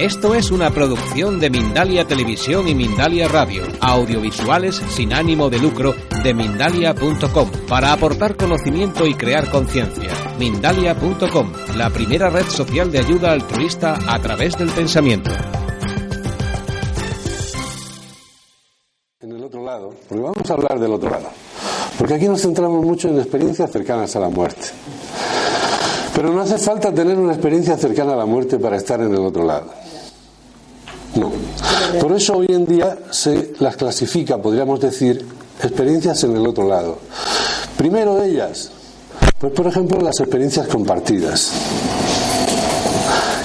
Esto es una producción de Mindalia Televisión y Mindalia Radio, audiovisuales sin ánimo de lucro de mindalia.com, para aportar conocimiento y crear conciencia. Mindalia.com, la primera red social de ayuda altruista a través del pensamiento. En el otro lado, porque vamos a hablar del otro lado, porque aquí nos centramos mucho en experiencias cercanas a la muerte. Pero no hace falta tener una experiencia cercana a la muerte para estar en el otro lado. No. Por eso hoy en día se las clasifica, podríamos decir, experiencias en el otro lado. Primero de ellas, pues por ejemplo las experiencias compartidas,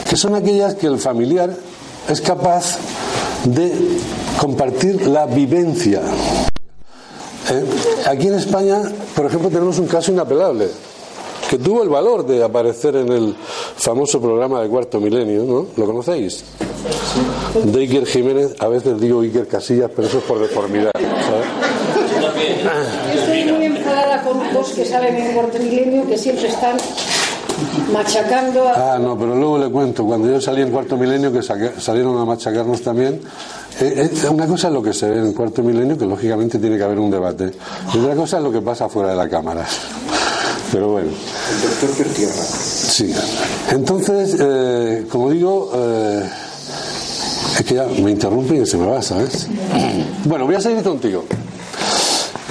que son aquellas que el familiar es capaz de compartir la vivencia. Eh, aquí en España, por ejemplo, tenemos un caso inapelable que tuvo el valor de aparecer en el famoso programa de Cuarto Milenio, ¿no? ¿Lo conocéis? De Iker Jiménez, a veces digo Iker Casillas, pero eso es por deformidad. Yo estoy muy enfadada con dos que salen en Cuarto Milenio que siempre están machacando a... Ah, no, pero luego le cuento, cuando yo salí en Cuarto Milenio, que salieron a machacarnos también, eh, eh, una cosa es lo que se ve en Cuarto Milenio, que lógicamente tiene que haber un debate, y otra cosa es lo que pasa fuera de la cámara. Pero bueno. El doctor tierra. Sí. Entonces, eh, como digo, eh, es que ya me interrumpen y se me va, ¿sabes? Bueno, voy a seguir contigo.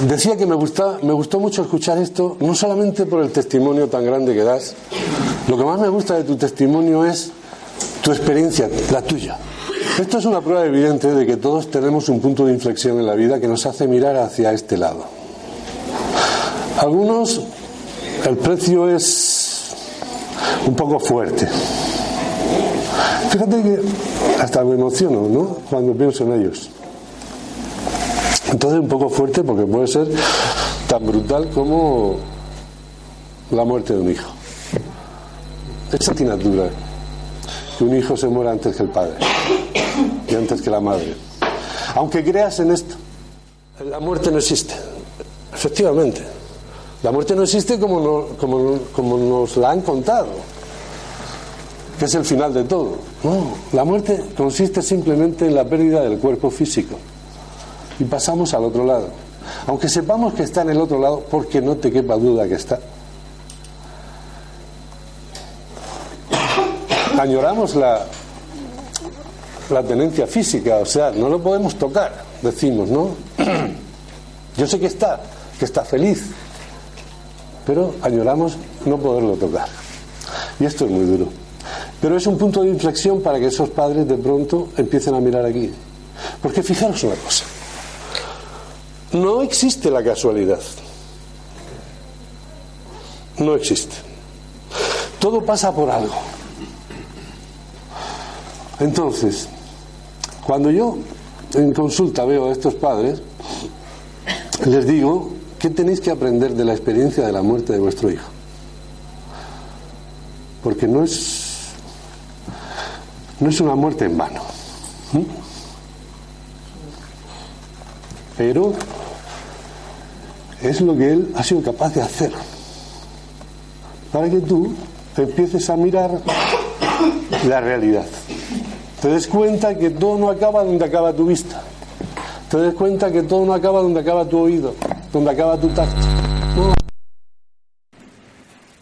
Decía que me, gusta, me gustó mucho escuchar esto, no solamente por el testimonio tan grande que das, lo que más me gusta de tu testimonio es tu experiencia, la tuya. Esto es una prueba evidente de que todos tenemos un punto de inflexión en la vida que nos hace mirar hacia este lado. Algunos el precio es un poco fuerte. Fíjate que hasta me emociono, ¿no? Cuando pienso en ellos. Entonces un poco fuerte porque puede ser tan brutal como la muerte de un hijo. Es atinatura que un hijo se muera antes que el padre y antes que la madre. Aunque creas en esto, la muerte no existe. Efectivamente, la muerte no existe como, como, nos la han contado, que es el final de todo. No, la muerte consiste simplemente en la pérdida del cuerpo físico. Y pasamos al otro lado. Aunque sepamos que está en el otro lado, porque no te quepa duda que está. Añoramos la tenencia física, o sea, no lo podemos tocar, decimos, ¿no? Yo sé que está, que está feliz, pero añoramos no poderlo tocar. Y esto es muy duro. Pero es un punto de inflexión para que esos padres de pronto empiecen a mirar aquí. Porque fijaros una cosa, no existe la casualidad. No existe. Todo pasa por algo. Entonces, cuando yo en consulta veo a estos padres, les digo ¿Qué tenéis que aprender de la experiencia de la muerte de vuestro hijo? Porque no es, no es una muerte en vano. Pero es lo que él ha sido capaz de hacer. Para que tú empieces a mirar la realidad. Te des cuenta que todo no acaba donde acaba tu vista. Te des cuenta que todo no acaba donde acaba tu oído donde acaba tu tacto.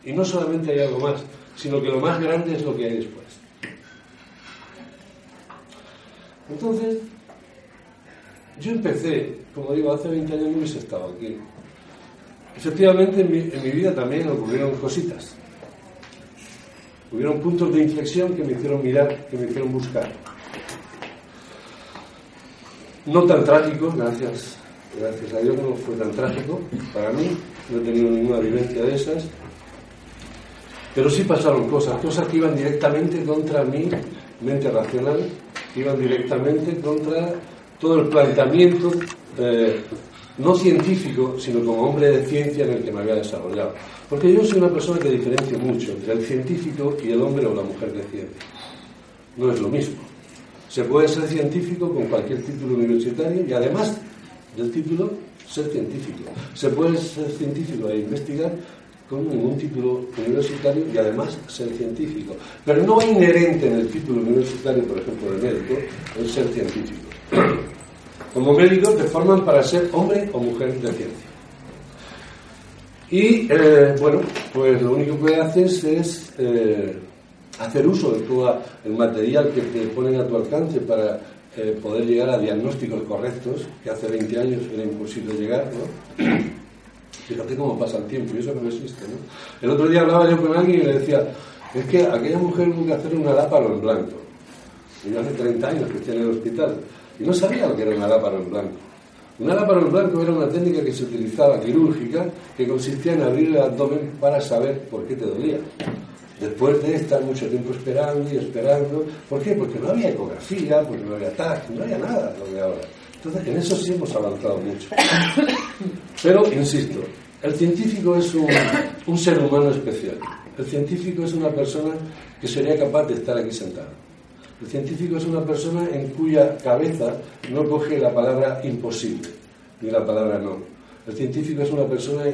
Y no solamente hay algo más, sino que lo más grande es lo que hay después. Entonces, yo empecé, como digo, hace 20 años no hubiese estado aquí. Efectivamente, en mi, en mi vida también ocurrieron cositas. Hubieron puntos de inflexión que me hicieron mirar, que me hicieron buscar. No tan trágicos, gracias gracias a Dios no fue tan trágico para mí, no he tenido ninguna vivencia de esas, pero sí pasaron cosas, cosas que iban directamente contra mi mente racional, que iban directamente contra todo el planteamiento, eh, no científico, sino como hombre de ciencia en el que me había desarrollado. Porque yo soy una persona que diferencia mucho entre el científico y el hombre o la mujer de ciencia. No es lo mismo. Se puede ser científico con cualquier título universitario y además del título ser científico. Se puede ser científico e investigar con ningún título universitario y además ser científico. Pero no inherente en el título universitario, por ejemplo, de médico, el ser científico. Como médico te forman para ser hombre o mujer de ciencia. Y eh, bueno, pues lo único que haces es eh, hacer uso de todo el material que te ponen a tu alcance para eh, poder llegar a diagnósticos correctos, que hace 20 años era imposible llegar, ¿no? Fíjate cómo pasa el tiempo, y eso no existe, ¿no? El otro día hablaba yo con alguien y le decía, es que aquella mujer tuvo que hacer una láparo en blanco. Y yo hace 30 años que estoy en el hospital, y no sabía lo que era una láparo en blanco. Una láparo en blanco era una técnica que se utilizaba quirúrgica que consistía en abrir el abdomen para saber por qué te dolía. Después de estar mucho tiempo esperando y esperando. ¿Por qué? Porque no había ecografía, porque no había TAC, no había nada lo de ahora. Entonces, en eso sí hemos avanzado mucho. Pero, insisto, el científico es un, un ser humano especial. El científico es una persona que sería capaz de estar aquí sentado. El científico es una persona en cuya cabeza no coge la palabra imposible ni la palabra no. El científico es una persona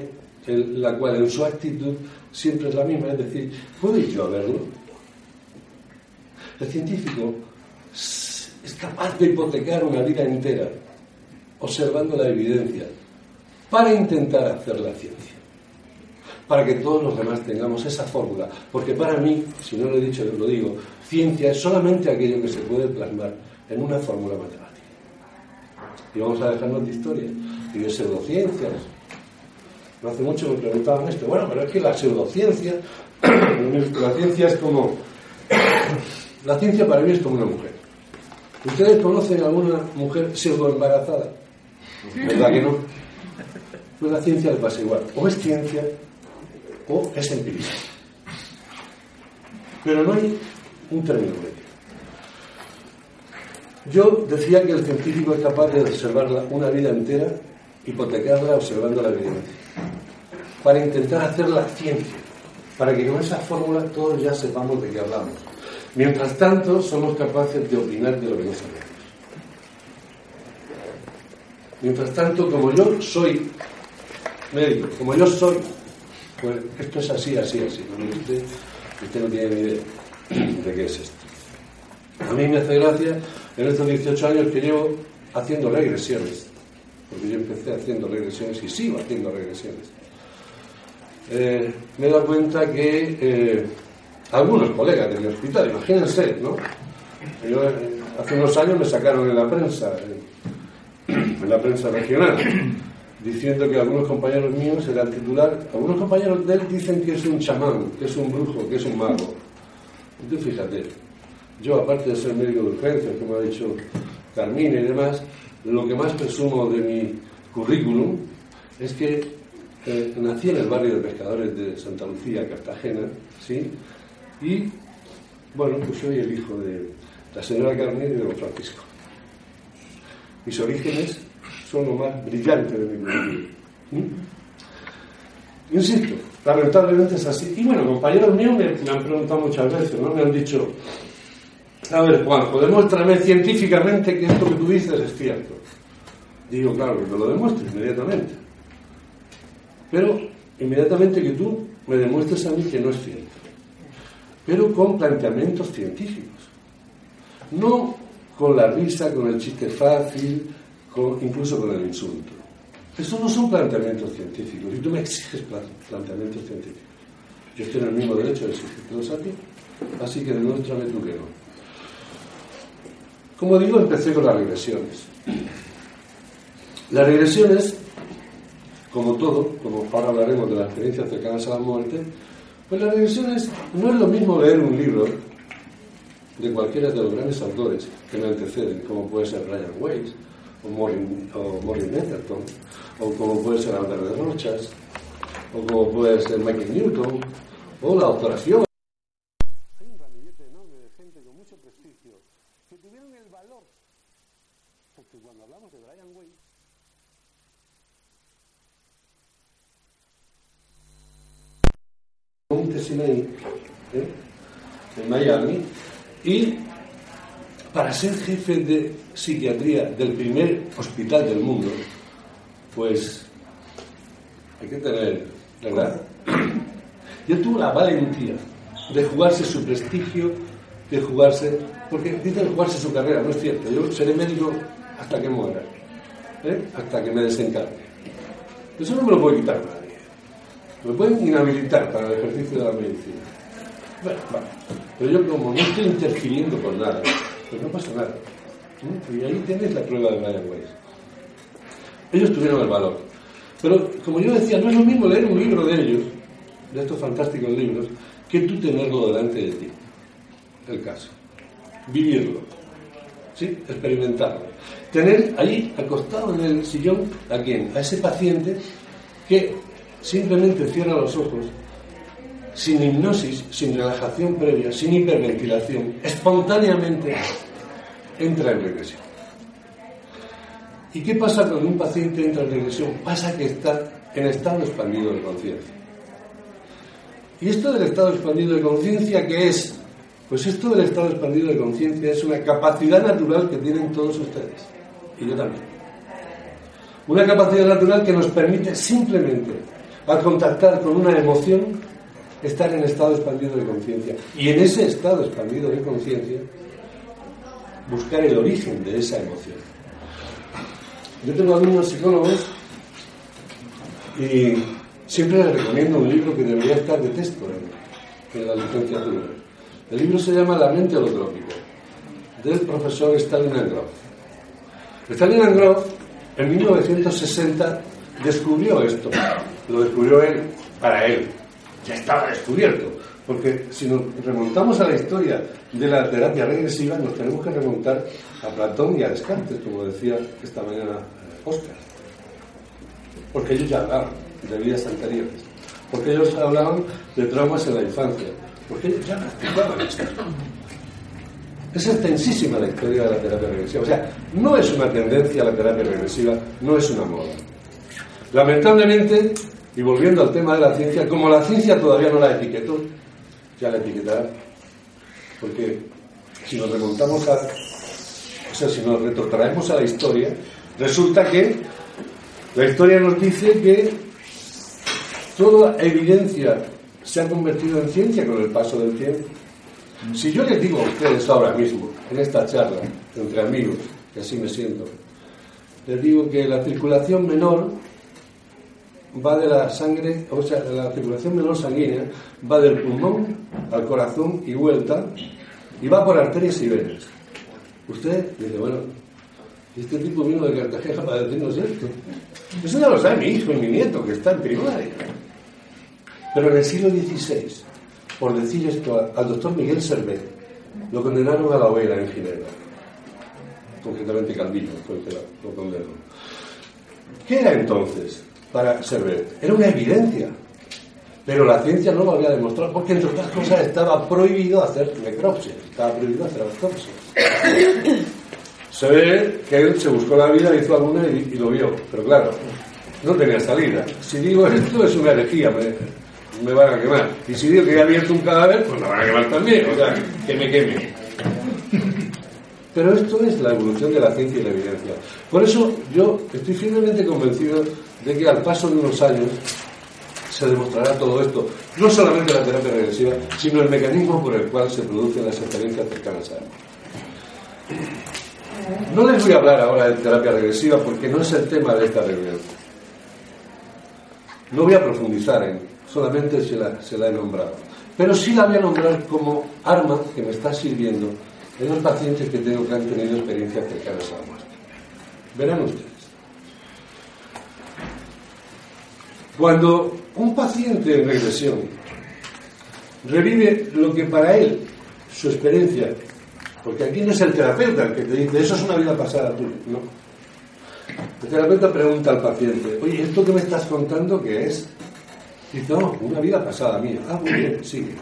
en la cual en su actitud siempre es la misma, es decir, ¿puedo yo a verlo? El científico es capaz de hipotecar una vida entera observando la evidencia para intentar hacer la ciencia, para que todos los demás tengamos esa fórmula, porque para mí, si no lo he dicho, lo digo, ciencia es solamente aquello que se puede plasmar en una fórmula matemática. Y vamos a dejarnos de historia y de pseudociencias. No hace mucho me preguntaban esto. Bueno, pero es que la pseudociencia, la ciencia es como. La ciencia para mí es como una mujer. ¿Ustedes conocen alguna mujer pseudo embarazada? ¿Verdad que no? Pues la ciencia le pasa igual. O es ciencia o es empirismo. Pero no hay un término medio. Yo decía que el científico es capaz de observar una vida entera, hipotecarla observando la evidencia, para intentar hacer la ciencia, para que con esa fórmula todos ya sepamos de qué hablamos. Mientras tanto, somos capaces de opinar de lo que no sabemos. Mientras tanto, como yo soy médico, como yo soy, pues esto es así, así, así. Usted, usted no tiene ni idea de qué es esto. A mí me hace gracia en estos 18 años que llevo haciendo regresiones, porque yo empecé haciendo regresiones y sigo haciendo regresiones. Eh, me he dado cuenta que eh, algunos colegas de mi hospital, imagínense, ¿no? Eh, hace unos años me sacaron en la prensa, en la prensa regional, diciendo que algunos compañeros míos eran titular, algunos compañeros de él dicen que es un chamán, que es un brujo, que es un mago. Entonces fíjate, yo, aparte de ser médico de urgencias, como ha dicho Carmina y demás, lo que más presumo de mi currículum es que eh, nací en el barrio de pescadores de Santa Lucía, Cartagena, ¿sí? Y, bueno, pues soy el hijo de la señora Carmina y de don Francisco. Mis orígenes son lo más brillante de mi currículum. Insisto, lamentablemente es así. Y bueno, compañeros míos me, me han preguntado muchas veces, ¿no? Me han dicho, a ver, Juanjo, demuéstrame científicamente que esto que tú dices es cierto. Digo, claro, que te lo demuestre inmediatamente. Pero inmediatamente que tú me demuestres a mí que no es cierto. Pero con planteamientos científicos. No con la risa, con el chiste fácil, incluso con el insulto. Esos no son planteamientos científicos. Y tú me exiges planteamientos científicos. Yo en el mismo derecho de exigirlos a ti. Así que demuéstrame tú que no. Como digo, empecé con las regresiones. Las regresiones, como todo, como ahora hablaremos de las experiencias cercanas a la muerte, pues las regresiones no es lo mismo leer un libro de cualquiera de los grandes autores que me anteceden, como puede ser Brian Weiss, o Maureen, o Netherton, o como puede ser Albert de Rochas, o como puede ser Michael Newton, o la autoración. ¿eh? en Miami, y para ser jefe de psiquiatría del primer hospital del mundo, pues hay que tener, ¿verdad? Y él tuvo la valentía de jugarse su prestigio, de jugarse, porque dice de jugarse su carrera, no es cierto, yo seré médico hasta que muera, ¿eh? hasta que me desencarne. Eso no me lo puede quitar nadie. Me pueden inhabilitar para el ejercicio de la medicina. Bueno, vale. Pero yo como no estoy interfiriendo con nada, pues no pasa nada. ¿eh? Y ahí tienes la prueba de Brian Weiss. Ellos tuvieron el valor. Pero, como yo decía, no es lo mismo leer un libro de ellos, de estos fantásticos libros, que tú tenerlo delante de ti. El caso. Vivirlo. ¿Sí? Experimentarlo. Tener ahí acostado en el sillón a quién? A ese paciente que simplemente cierra los ojos, sin hipnosis, sin relajación previa, sin hiperventilación, espontáneamente entra en regresión. ¿Y qué pasa cuando un paciente entra en regresión? Pasa que está en estado expandido de conciencia. ¿Y esto del estado expandido de conciencia qué es? Pues esto del estado expandido de conciencia es una capacidad natural que tienen todos ustedes. Y yo también. Una capacidad natural que nos permite simplemente, al contactar con una emoción, estar en estado expandido de conciencia. Y en ese estado expandido de conciencia, buscar el origen de esa emoción. Yo tengo algunos psicólogos y siempre les recomiendo un libro que debería estar de texto en, la licenciatura. El libro se llama La mente holotrópica, del profesor Stalin Grof. Stalin Grof, en 1960, descubrió esto. Lo descubrió él para él. Ya estaba descubierto. Porque si nos remontamos a la historia de la terapia regresiva, nos tenemos que remontar a Platón y a Descartes, como decía esta mañana Oscar. Porque ellos ya hablaban de vidas anteriores. Porque ellos hablaban de traumas en la infancia. Porque ellos ya practicaban esto. Es extensísima la historia de la terapia regresiva. O sea, no es una tendencia la terapia regresiva, no es una moda. Lamentablemente, y volviendo al tema de la ciencia, como la ciencia todavía no la etiquetó, ya la etiquetará. Porque si nos remontamos a. O sea, si nos retrotraemos a la historia, resulta que la historia nos dice que toda evidencia se ha convertido en ciencia con el paso del tiempo. Si yo les digo a ustedes ahora mismo, en esta charla, entre amigos, que así me siento, les digo que la circulación menor va de la sangre, o sea, la circulación menor sanguínea va del pulmón al corazón y vuelta, y va por arterias y venas. Usted dice, bueno, este tipo vino de Cartagena para decirnos esto. Eso ya lo sabe mi hijo y mi nieto, que está en primaria. Pero en el siglo XVI, por decir esto al doctor Miguel Servet, lo condenaron a la hoguera en Ginebra. Concretamente Calvino lo condenó. ¿Qué era entonces? para Servet. Era una evidencia. Pero la ciencia no lo había demostrado porque, entre otras cosas, estaba prohibido hacer necropsia, estaba prohibido hacer autopsia. Se ve que él se buscó la vida, hizo alguna y, lo vio, pero claro, no tenía salida. Si digo esto es una herejía, me, me van a quemar. Y si digo que he abierto un cadáver, pues me van a quemar también, o sea, que me queme. Pero esto es la evolución de la ciencia y la evidencia. Por eso yo estoy firmemente convencido de que al paso de unos años se demostrará todo esto, no solamente la terapia regresiva, sino el mecanismo por el cual se producen las experiencias cercanas a él. No les voy a hablar ahora de terapia regresiva porque no es el tema de esta reunión. No voy a profundizar en, solamente se la, se la he nombrado. Pero sí la voy a nombrar como arma que me está sirviendo en los pacientes que tengo que han tenido experiencias cercanas a la muerte. Verán ustedes. Cuando un paciente en regresión revive lo que para él, su experiencia, porque aquí no es el terapeuta el que te dice, eso es una vida pasada tú, no. El terapeuta pregunta al paciente, oye, ¿esto que me estás contando qué es? Dice, no, una vida pasada mía. Ah, muy bien, sigue.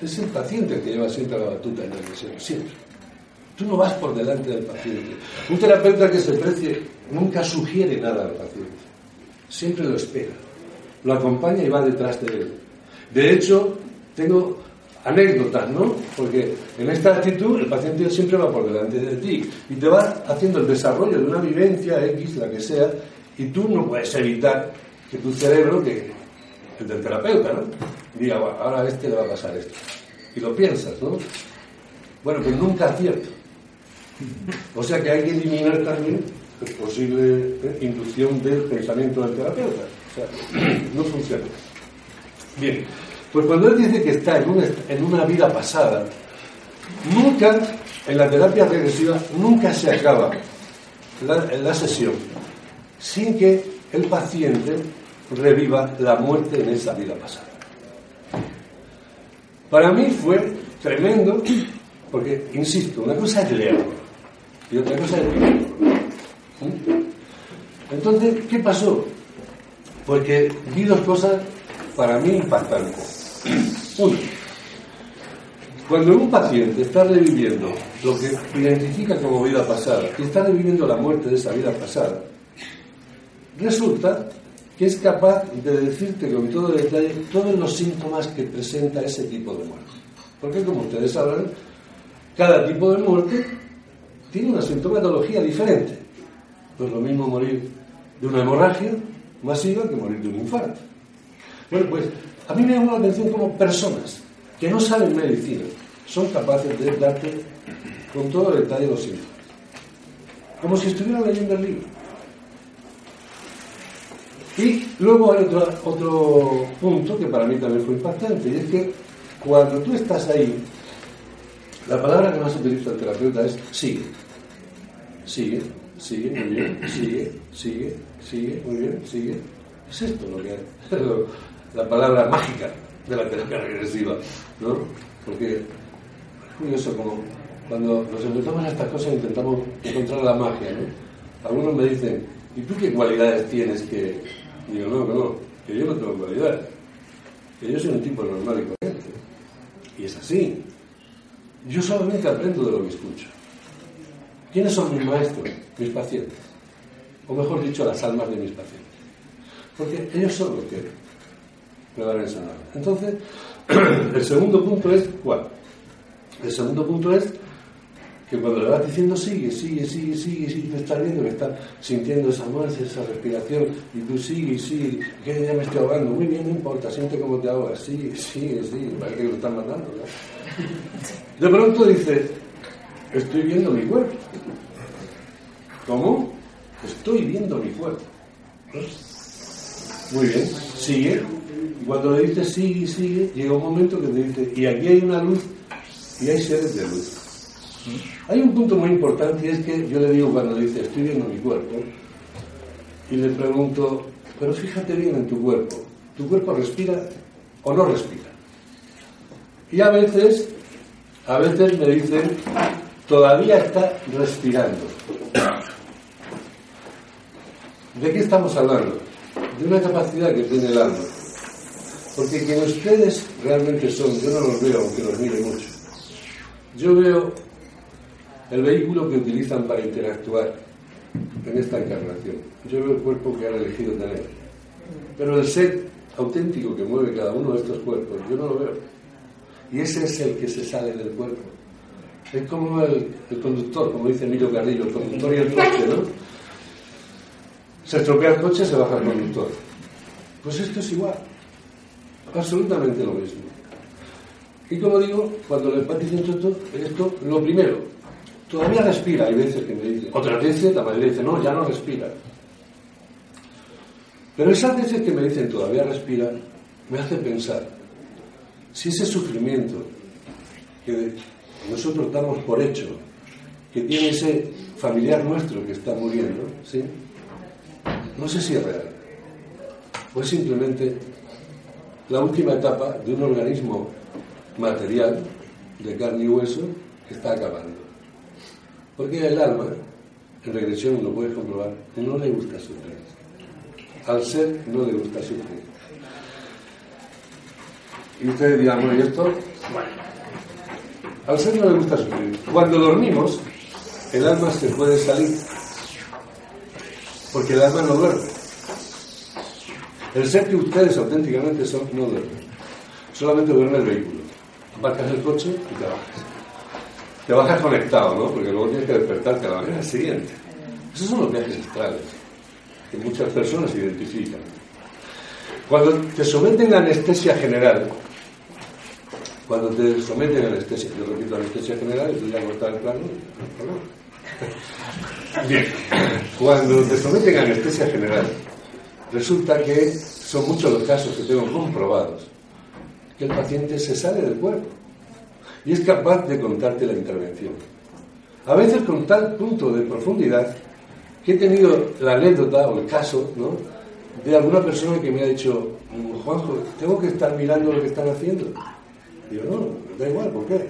Es el paciente el que lleva siempre la batuta en la regresión, siempre. Tú no vas por delante del paciente. Un terapeuta que se precie nunca sugiere nada al paciente siempre lo espera, lo acompaña y va detrás de él. De hecho, tengo anécdotas, ¿no? Porque en esta actitud el paciente siempre va por delante de ti y te va haciendo el desarrollo de una vivencia X, la que sea, y tú no puedes evitar que tu cerebro, que el del terapeuta, ¿no? diga, ahora a este le va a pasar esto. Y lo piensas, ¿no? Bueno, pues nunca acierto. O sea que hay que eliminar también la posible eh, inducción del pensamiento del terapeuta. O sea, no funciona. Bien, pues cuando él dice que está en una, en una vida pasada, nunca, en la terapia regresiva, nunca se acaba la, sesión sin que el paciente reviva la muerte en esa vida pasada. Para mí fue tremendo, porque, insisto, una cosa es leerlo y otra cosa es vivirlo. Entonces, ¿qué pasó? Porque vi dos cosas para mí impactantes. Uno, cuando un paciente está reviviendo lo que identifica como vida pasada y está reviviendo la muerte de esa vida pasada, resulta que es capaz de decirte con todo detalle todos los síntomas que presenta ese tipo de muerte. Porque como ustedes sabrán, cada tipo de muerte tiene una sintomatología diferente. No es lo mismo morir de una hemorragia masiva que morir de un infarto. Bueno, pues a mí me llama la atención como personas que no saben medicina son capaces de darte con todo detalle los síntomas. Como si estuvieran leyendo el libro. Y luego hay otro, otro punto que para mí también fue impactante, y es que cuando tú estás ahí, la palabra que más utiliza el terapeuta es sigue. Sigue, sigue, muy bien, sigue, sigue, sigue, muy bien, sigue. Es esto lo que la palabra mágica de la terapia regresiva, ¿no? Porque es curioso como cuando nos enfrentamos a estas cosas intentamos encontrar la magia, ¿no? Algunos me dicen, ¿y tú qué cualidades tienes que, Digo, no, no, que yo no tengo cualidad, que yo soy un tipo normal y corriente. Y es así. Yo solamente aprendo de lo que escucho. ¿Quiénes son mis maestros? Mis pacientes. O mejor dicho, las almas de mis pacientes. Porque ellos son los que me van a enseñar. Entonces, el segundo punto es, ¿cuál? El segundo punto es que cuando le vas diciendo sigue, sigue, sigue, sigue, sigue, te estás viendo que estás sintiendo esa muerte, esa respiración, y tú sigue, sigue, que ya me estoy ahogando, muy bien, no importa, siente cómo te ahogas, sigue, sigue, sigue, parece que lo están matando. De pronto dice, estoy viendo mi cuerpo. ¿Cómo? Estoy viendo mi cuerpo. Muy bien, sigue. Cuando le dices sigue, sigue, llega un momento que te dice, y aquí hay una luz y hay seres de luz. Hay un punto muy importante y es que yo le digo cuando dice estoy viendo mi cuerpo y le pregunto, pero fíjate bien en tu cuerpo, ¿tu cuerpo respira o no respira? Y a veces, a veces me dicen, todavía está respirando. ¿De qué estamos hablando? De una capacidad que tiene el alma. Porque quienes ustedes realmente son, yo no los veo aunque los mire mucho. Yo veo el vehículo que utilizan para interactuar en esta encarnación. Yo veo el cuerpo que han elegido tener. Pero el ser auténtico que mueve cada uno de estos cuerpos, yo no lo veo. Y ese es el que se sale del cuerpo. Es como el, conductor, como dice Emilio Carrillo, el conductor y el coche, ¿no? Se estropea el coche, se baja el conductor. Pues esto es igual. Absolutamente lo mismo. Y como digo, cuando le dicen esto, esto, lo primero, Todavía respira, hay veces que me dicen. Otras veces la mayoría dice, no, ya no respira. Pero esas veces que me dicen todavía respira, me hace pensar, si ese sufrimiento que nosotros damos por hecho, que tiene ese familiar nuestro que está muriendo, ¿sí? no sé si es real, o es simplemente la última etapa de un organismo material de carne y hueso está acabando. Porque el alma, en regresión lo puedes comprobar, no le gusta sufrir. Al ser no le gusta sufrir. Y ustedes dirán, ¿y esto? Al ser no le gusta sufrir. Cuando dormimos, el alma se puede salir. Porque el alma no duerme. El ser que ustedes auténticamente son no duerme. Solamente duerme el vehículo. Aparcas el coche y te bajas te bajas conectado, ¿no? Porque luego tienes que despertarte a la mañana siguiente. Esos son los viajes astrales que muchas personas identifican. Cuando te someten a anestesia general, cuando te someten a anestesia, yo repito anestesia general, y tú ya cortas el plano, Bien, cuando te someten a anestesia general, resulta que son muchos los casos que tengo comprobados que el paciente se sale del cuerpo y es capaz de contarte la intervención. A veces con tal punto de profundidad que he tenido la anécdota o el caso de alguna persona que me ha dicho, Juanjo, tengo que estar mirando lo que están haciendo. Digo, no, da igual, ¿por qué?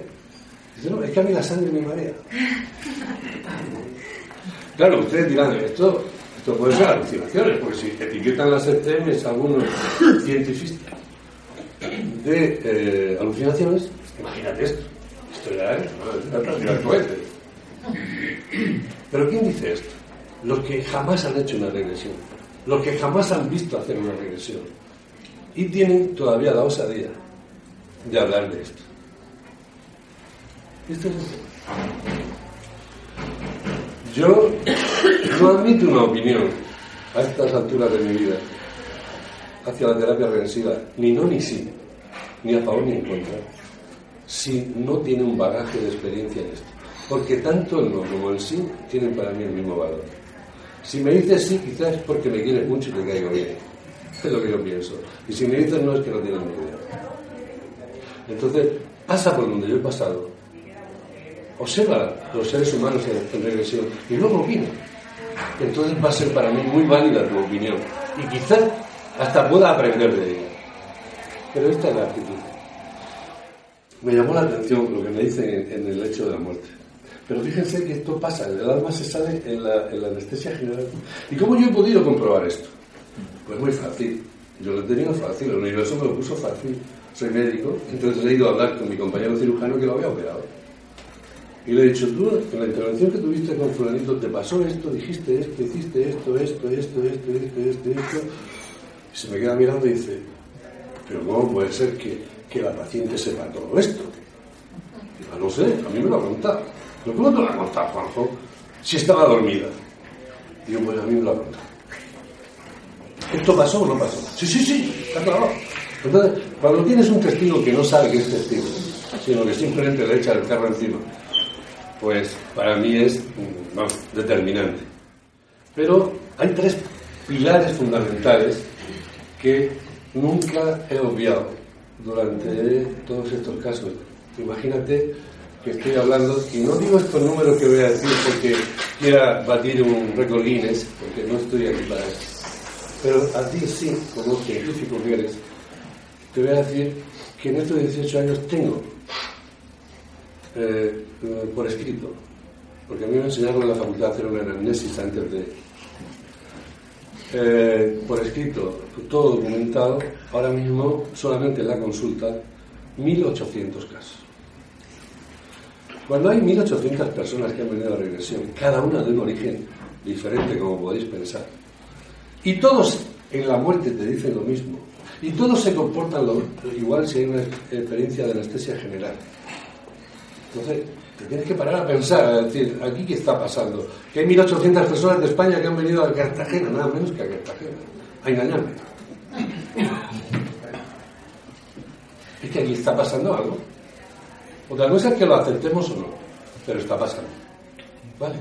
Dice, no, es que a mí la sangre me marea. Claro, ustedes dirán, esto, esto puede ser alucinaciones, porque si etiquetan las ETMs algunos científicos de eh, alucinaciones, imagínate esto. Esto ya es, ¿no? es. Pero ¿quién dice esto? Los que jamás han hecho una regresión, los que jamás han visto hacer una regresión y tienen todavía la osadía de hablar de esto. Esto es Yo no admito una opinión a estas alturas de mi vida hacia la terapia regresiva, ni no ni sí, ni a favor ni en contra, si no tiene un bagaje de experiencia en esto. Porque tanto el no como el sí tienen para mí el mismo valor. Si me dices sí, quizás es porque me quieres mucho y te caigo bien. Es lo que yo pienso. Y si me dices no, es que no tienes ni idea. Entonces, pasa por donde yo he pasado. Observa los seres humanos en, regresión y luego opina. Entonces va a ser para mí muy válida tu opinión. Y quizás hasta pueda aprender de ella. Pero esta es la actitud. Me llamó la atención lo que me dicen en, el hecho de la muerte. Pero fíjense que esto pasa, el alma se sale en la, anestesia general. ¿Y cómo yo he podido comprobar esto? Pues muy fácil. Yo lo he tenido fácil, el universo me lo puso fácil. Soy médico, entonces he ido a hablar con mi compañero cirujano que lo había operado. Y le he dicho, tú, en la intervención que tuviste con fulanito, te pasó esto, dijiste esto, hiciste esto, esto, esto, esto, esto, esto, esto. Y se me queda mirando y dice, pero ¿cómo puede ser que, que la paciente sepa todo esto? Digo, no sé, a mí me lo ha contado. ¿Pero cómo te lo ha contado, Juanjo? Si estaba dormida. Digo, pues a mí me lo ha contado. ¿Esto pasó o no pasó? Sí, sí, sí, está claro. Entonces, cuando tienes un testigo que no sabe que es testigo, sino que simplemente le echa el carro encima, pues para mí es mm, determinante. Pero hay tres pilares fundamentales que nunca he obviado durante todos estos casos. Imagínate que estoy hablando, y no digo estos números que voy a decir porque quiera batir un récord Guinness, porque no estoy aquí para eso. Pero a ti sí, como científico que eres, te voy a decir que en estos 18 años tengo eh, por escrito, porque a mí me enseñaron en la facultad a hacer una anamnesis antes de... Eh, por escrito, todo documentado, ahora mismo solamente en la consulta, 1.800 casos. Cuando hay 1.800 personas que han venido a regresión, cada una de un origen diferente, como podéis pensar, y todos en la muerte te dicen lo mismo. Y todos se comportan igual si hay una experiencia de anestesia general. Entonces, te tienes que parar a pensar, a decir, aquí qué está pasando. Que hay 1.800 personas de España que han venido a Cartagena, nada menos que a Cartagena, a engañarme. Es que aquí está pasando algo. Otra cosa es que lo aceptemos o no, pero está pasando. ¿Vale?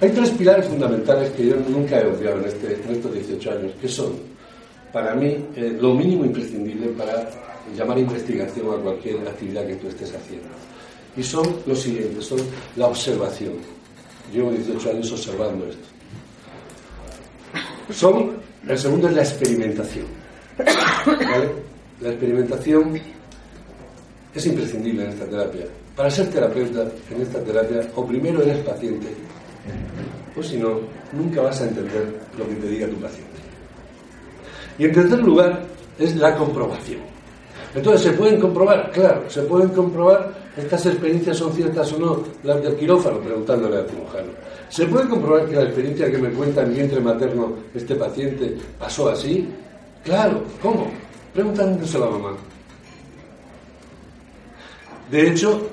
Hay tres pilares fundamentales que yo nunca he obviado en, este, estos 18 años, que son, para mí, lo mínimo imprescindible para llamar investigación a cualquier actividad que tú estés haciendo. Y son los siguientes, son la observación. Llevo 18 años observando esto. Son, el segundo es la experimentación. La experimentación es imprescindible en esta terapia. Para ser terapeuta en esta terapia, o primero eres paciente pues si no, nunca vas a entender lo que te diga tu paciente. Y en tercer lugar, es la comprobación. Entonces, ¿se pueden comprobar? Claro, se pueden comprobar, estas experiencias son ciertas o no, las del quirófano, preguntándole al cirujano. ¿Se puede comprobar que la experiencia que me cuenta en vientre materno este paciente pasó así? Claro, ¿cómo? Preguntándose a la mamá. De hecho,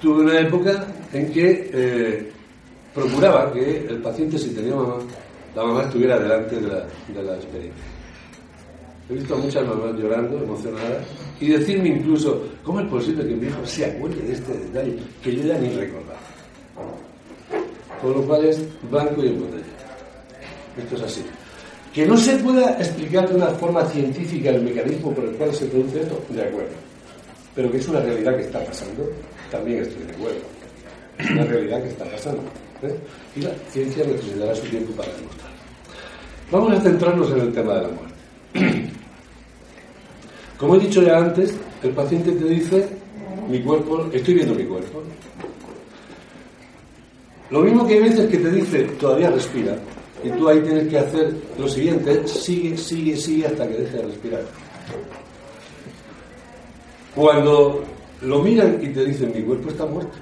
tuve una época en que eh, procuraba que el paciente, si tenía mamá, la mamá estuviera delante de la, de la experiencia. He visto a muchas mamás llorando, emocionadas, y decirme incluso, ¿cómo es posible que mi hijo se acuerde de este detalle que yo ya ni recordaba? Con lo cual es blanco y botella. Esto es así. Que no se pueda explicar de una forma científica el mecanismo por el cual se produce esto, de acuerdo. Pero que es una realidad que está pasando, también estoy de acuerdo. Es una realidad que está pasando. ¿eh? Y la ciencia necesitará su tiempo para demostrar. Vamos a centrarnos en el tema de la muerte. Como he dicho ya antes, el paciente te dice, mi cuerpo, estoy viendo mi cuerpo. Lo mismo que hay veces que te dice, todavía respira, y tú ahí tienes que hacer lo siguiente, sigue, sigue, sigue hasta que deje de respirar. Cuando lo miran y te dicen, mi cuerpo está muerto.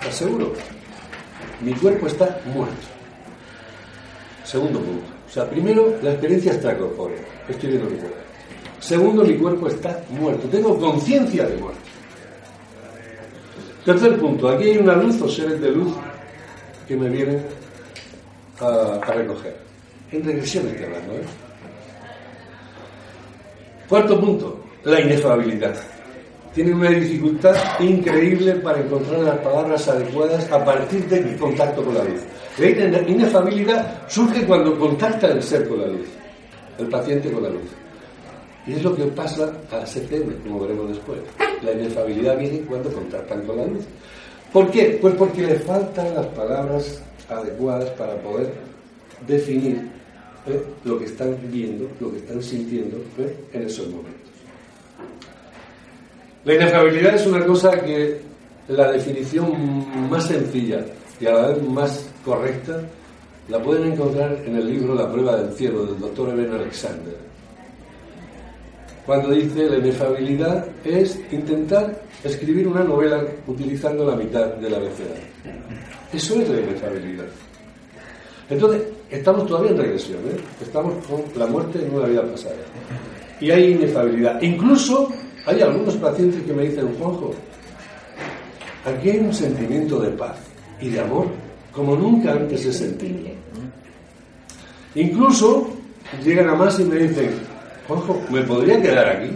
¿Estás seguro? Mi cuerpo está muerto. Segundo punto. O sea, primero, la experiencia extracorpórea. Estoy viendo mi cuerpo. Segundo, mi cuerpo está muerto. Tengo conciencia de muerte. Tercer punto. Aquí hay una luz o seres de luz que me vienen a, a recoger. En regresión estoy hablando, ¿eh? Cuarto punto. La inefabilidad. Tiene una dificultad increíble para encontrar las palabras adecuadas a partir del contacto con la luz. La inefabilidad surge cuando contacta el ser con la luz, el paciente con la luz. Y es lo que pasa a septiembre, como veremos después. La inefabilidad viene cuando contactan con la luz. ¿Por qué? Pues porque le faltan las palabras adecuadas para poder definir ¿eh? lo que están viendo, lo que están sintiendo ¿eh? en esos momentos. La inefabilidad es una cosa que la definición más sencilla y a la vez más correcta la pueden encontrar en el libro La prueba del cielo del doctor Eben Alexander. Cuando dice la inefabilidad es intentar escribir una novela utilizando la mitad del abecedario. Eso es la inefabilidad. Entonces, estamos todavía en regresión, ¿eh? estamos con la muerte en una vida pasada. Y hay inefabilidad. Incluso hay algunos pacientes que me dicen, Juanjo, aquí hay un sentimiento de paz y de amor como nunca antes he sentido. Incluso llegan a más y me dicen, Juanjo, ¿me podría quedar aquí?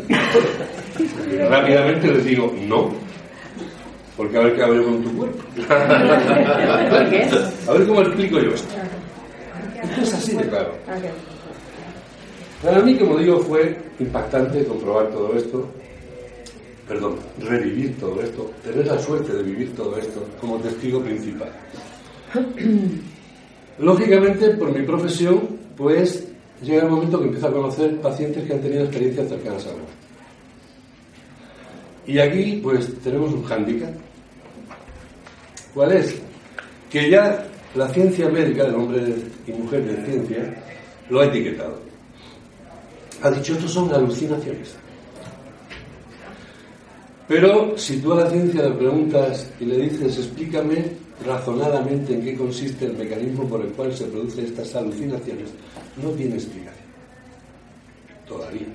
Y rápidamente les digo, no, porque a ver qué hago yo con tu cuerpo. A ver cómo explico yo esto. Esto es así de claro. Para mí, como digo, fue impactante comprobar todo esto, perdón, revivir todo esto, tener la suerte de vivir todo esto como testigo principal. Lógicamente, por mi profesión, pues llega el momento que empiezo a conocer pacientes que han tenido experiencias cercanas a la muerte. Y aquí, pues, tenemos un hándicap. ¿Cuál es? Que ya la ciencia médica, el hombre y mujer de ciencia, lo ha etiquetado. Ha dicho, estos son alucinaciones. Pero si tú a la ciencia le preguntas y le dices, explícame razonadamente en qué consiste el mecanismo por el cual se producen estas alucinaciones, no tiene explicación. Todavía.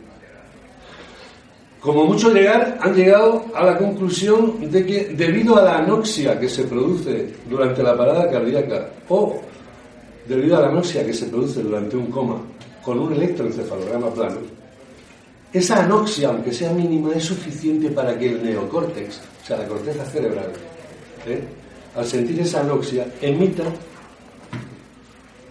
Como mucho llegar, han llegado a la conclusión de que debido a la anoxia que se produce durante la parada cardíaca o debido a la anoxia que se produce durante un coma con un electroencefalograma plano, esa anoxia, aunque sea mínima, es suficiente para que el neocórtex, o sea, la corteza cerebral, ¿eh? Al sentir esa anoxia, emita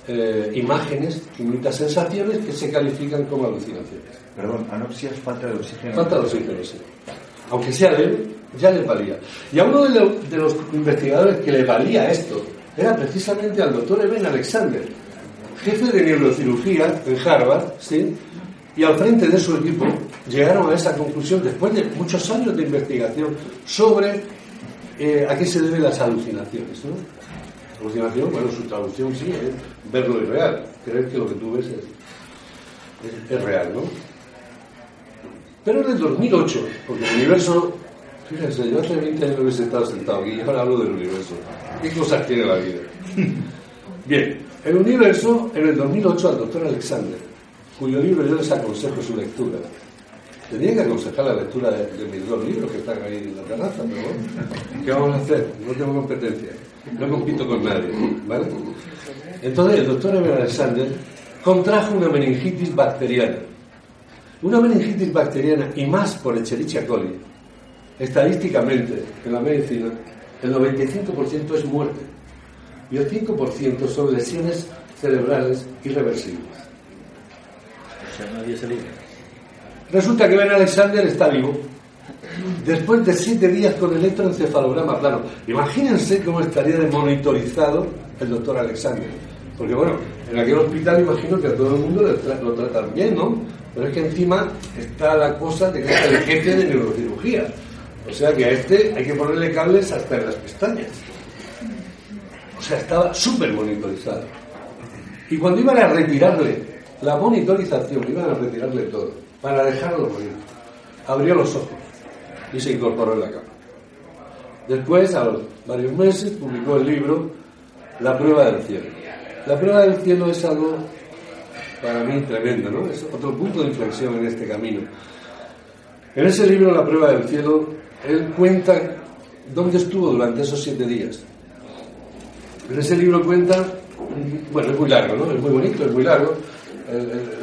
eh, imágenes, emita sensaciones que se califican como alucinaciones. Perdón, anoxia es falta de oxígeno. Falta de oxígeno, sí. Aunque sea leve, ya le valía. Y a uno de, lo, de los investigadores que le valía esto era precisamente al doctor Eben Alexander, jefe de neurocirugía en Harvard, ¿sí? y al frente de su equipo llegaron a esa conclusión después de muchos años de investigación sobre eh, a qué se deben las alucinaciones. ¿no? Alucinación, bueno, su traducción sí es verlo irreal, creer que lo que tú ves es, es, es real, ¿no? Pero en el 2008, porque el universo, fíjense, yo hace 20 años hubiese estado sentado aquí y ahora hablo del universo. ¿Qué cosas tiene la vida? Bien, el universo, en el 2008, al doctor Alexander, cuyo libro yo les aconsejo su lectura, Tenía que aconsejar la lectura de, mis dos libros que están ahí en la terraza, pero bueno, ¿qué vamos a hacer? No tengo competencia, no compito con nadie, ¿vale? Entonces el doctor Eber Alexander contrajo una meningitis bacteriana. Una meningitis bacteriana, y más por Escherichia coli, estadísticamente en la medicina, el 95% es muerte y el 5% son lesiones cerebrales irreversibles. O sea, nadie se libra. Resulta que Ben Alexander está vivo. Después de siete días con electroencefalograma plano. Imagínense cómo estaría de monitorizado el doctor Alexander. Porque bueno, en aquel hospital imagino que a todo el mundo lo tratan bien, ¿no? Pero es que encima está la cosa de que es el jefe de neurocirugía. O sea que a este hay que ponerle cables hasta en las pestañas. O sea, estaba súper monitorizado. Y cuando iban a retirarle la monitorización, iban a retirarle todo, para dejarlo morir, abrió los ojos y se incorporó en la cama. Después, a los varios meses, publicó el libro La prueba del cielo. La prueba del cielo es algo para mí tremendo, ¿no? Es otro punto de inflexión en este camino. En ese libro, La prueba del cielo, él cuenta dónde estuvo durante esos siete días. En ese libro cuenta, bueno, es muy largo, ¿no? Es muy bonito, es muy largo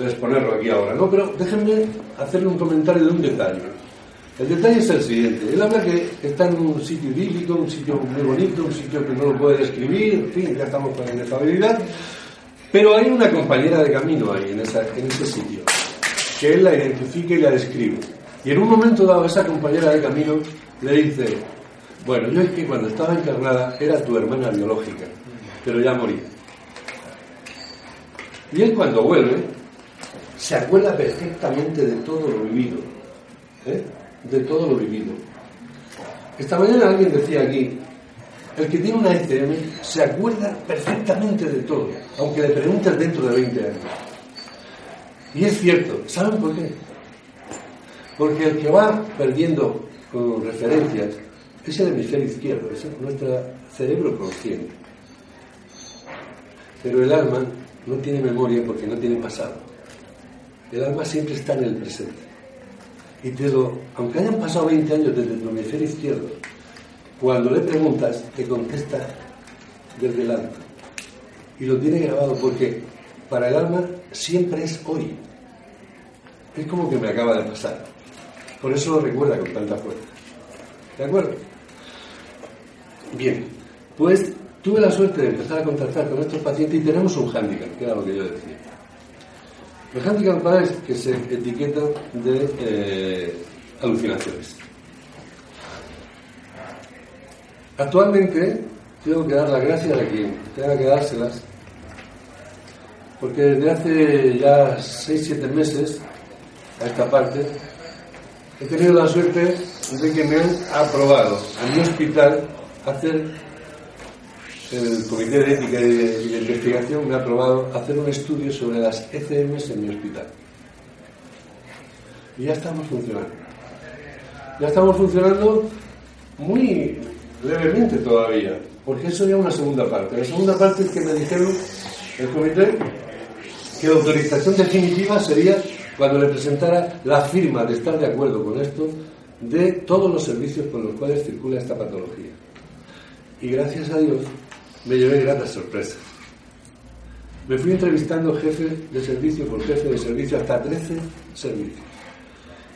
exponerlo aquí ahora, ¿no? Pero déjenme hacerle un comentario de un detalle. El detalle es el siguiente. Él habla que está en un sitio idílico, un sitio muy bonito, un sitio que no lo puede describir, en fin, ya estamos con la inefabilidad. Pero hay una compañera de camino ahí, en, esa- en ese sitio, que él la identifica y la describe. Y en un momento dado, esa compañera de camino le dice, bueno, yo es que cuando estaba encarnada era tu hermana biológica, pero ya morí. Y él cuando vuelve, se acuerda perfectamente de todo lo vivido. ¿eh? De todo lo vivido. Esta mañana alguien decía aquí, el que tiene una ECM se acuerda perfectamente de todo, aunque le preguntes dentro de 20 años. Y es cierto, ¿saben por qué? Porque el que va perdiendo con referencias es el hemisferio izquierdo, es nuestro cerebro consciente. Pero el alma no tiene memoria porque no tiene pasado. El alma siempre está en el presente. Y te lo, aunque hayan pasado 20 años desde tu hemisferio izquierdo, cuando le preguntas, te contesta desde el alma. Y lo tiene grabado porque para el alma siempre es hoy. Es como que me acaba de pasar. Por eso lo recuerda con tanta fuerza. ¿De acuerdo? Bien, pues tuve la suerte de empezar a contactar con estos pacientes y tenemos un hándicap, que era lo que yo decía. El hándicap cuál es que se etiqueta de eh, alucinaciones. Actualmente tengo que dar las gracias a quien tenga que dárselas, porque desde hace ya 6-7 meses a esta parte he tenido la suerte de que me han aprobado en mi hospital hacer el Comité de Ética y de, Investigación me ha aprobado hacer un estudio sobre las ECMs en mi hospital. Y ya estamos funcionando. Ya estamos funcionando muy levemente todavía, porque eso ya una segunda parte. La segunda parte es que me dijeron el comité que la autorización definitiva sería cuando le presentara la firma de estar de acuerdo con esto de todos los servicios con los cuales circula esta patología. Y gracias a Dios me llevé gratas sorpresas. Me fui entrevistando jefe de servicio por jefe de servicio hasta 13 servicios.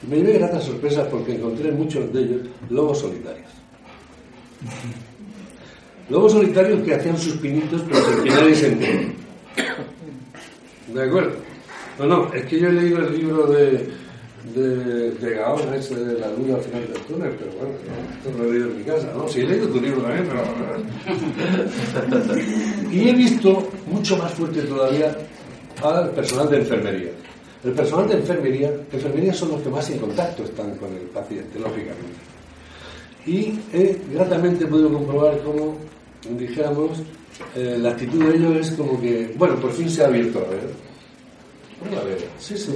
Y me llevé gratas sorpresas porque encontré en muchos de ellos lobos solitarios. Lobos solitarios que hacían sus pinitos pero que nadie se enteró. ¿De acuerdo? No, no, es que yo he leído el libro de, de, de Gaona, ese de la luz al final del túnel, pero bueno, no, esto lo he leído en mi casa, ¿no? Sí, he leído tu libro también, pero... y he visto mucho más fuerte todavía al personal de enfermería. El personal de enfermería, enfermería son los que más en contacto están con el paciente, lógicamente. Y he gratamente podido comprobar cómo, dijéramos, eh, la actitud de ellos es como que, bueno, por fin se ha abierto a ver. Bueno, a ver, sí, sí.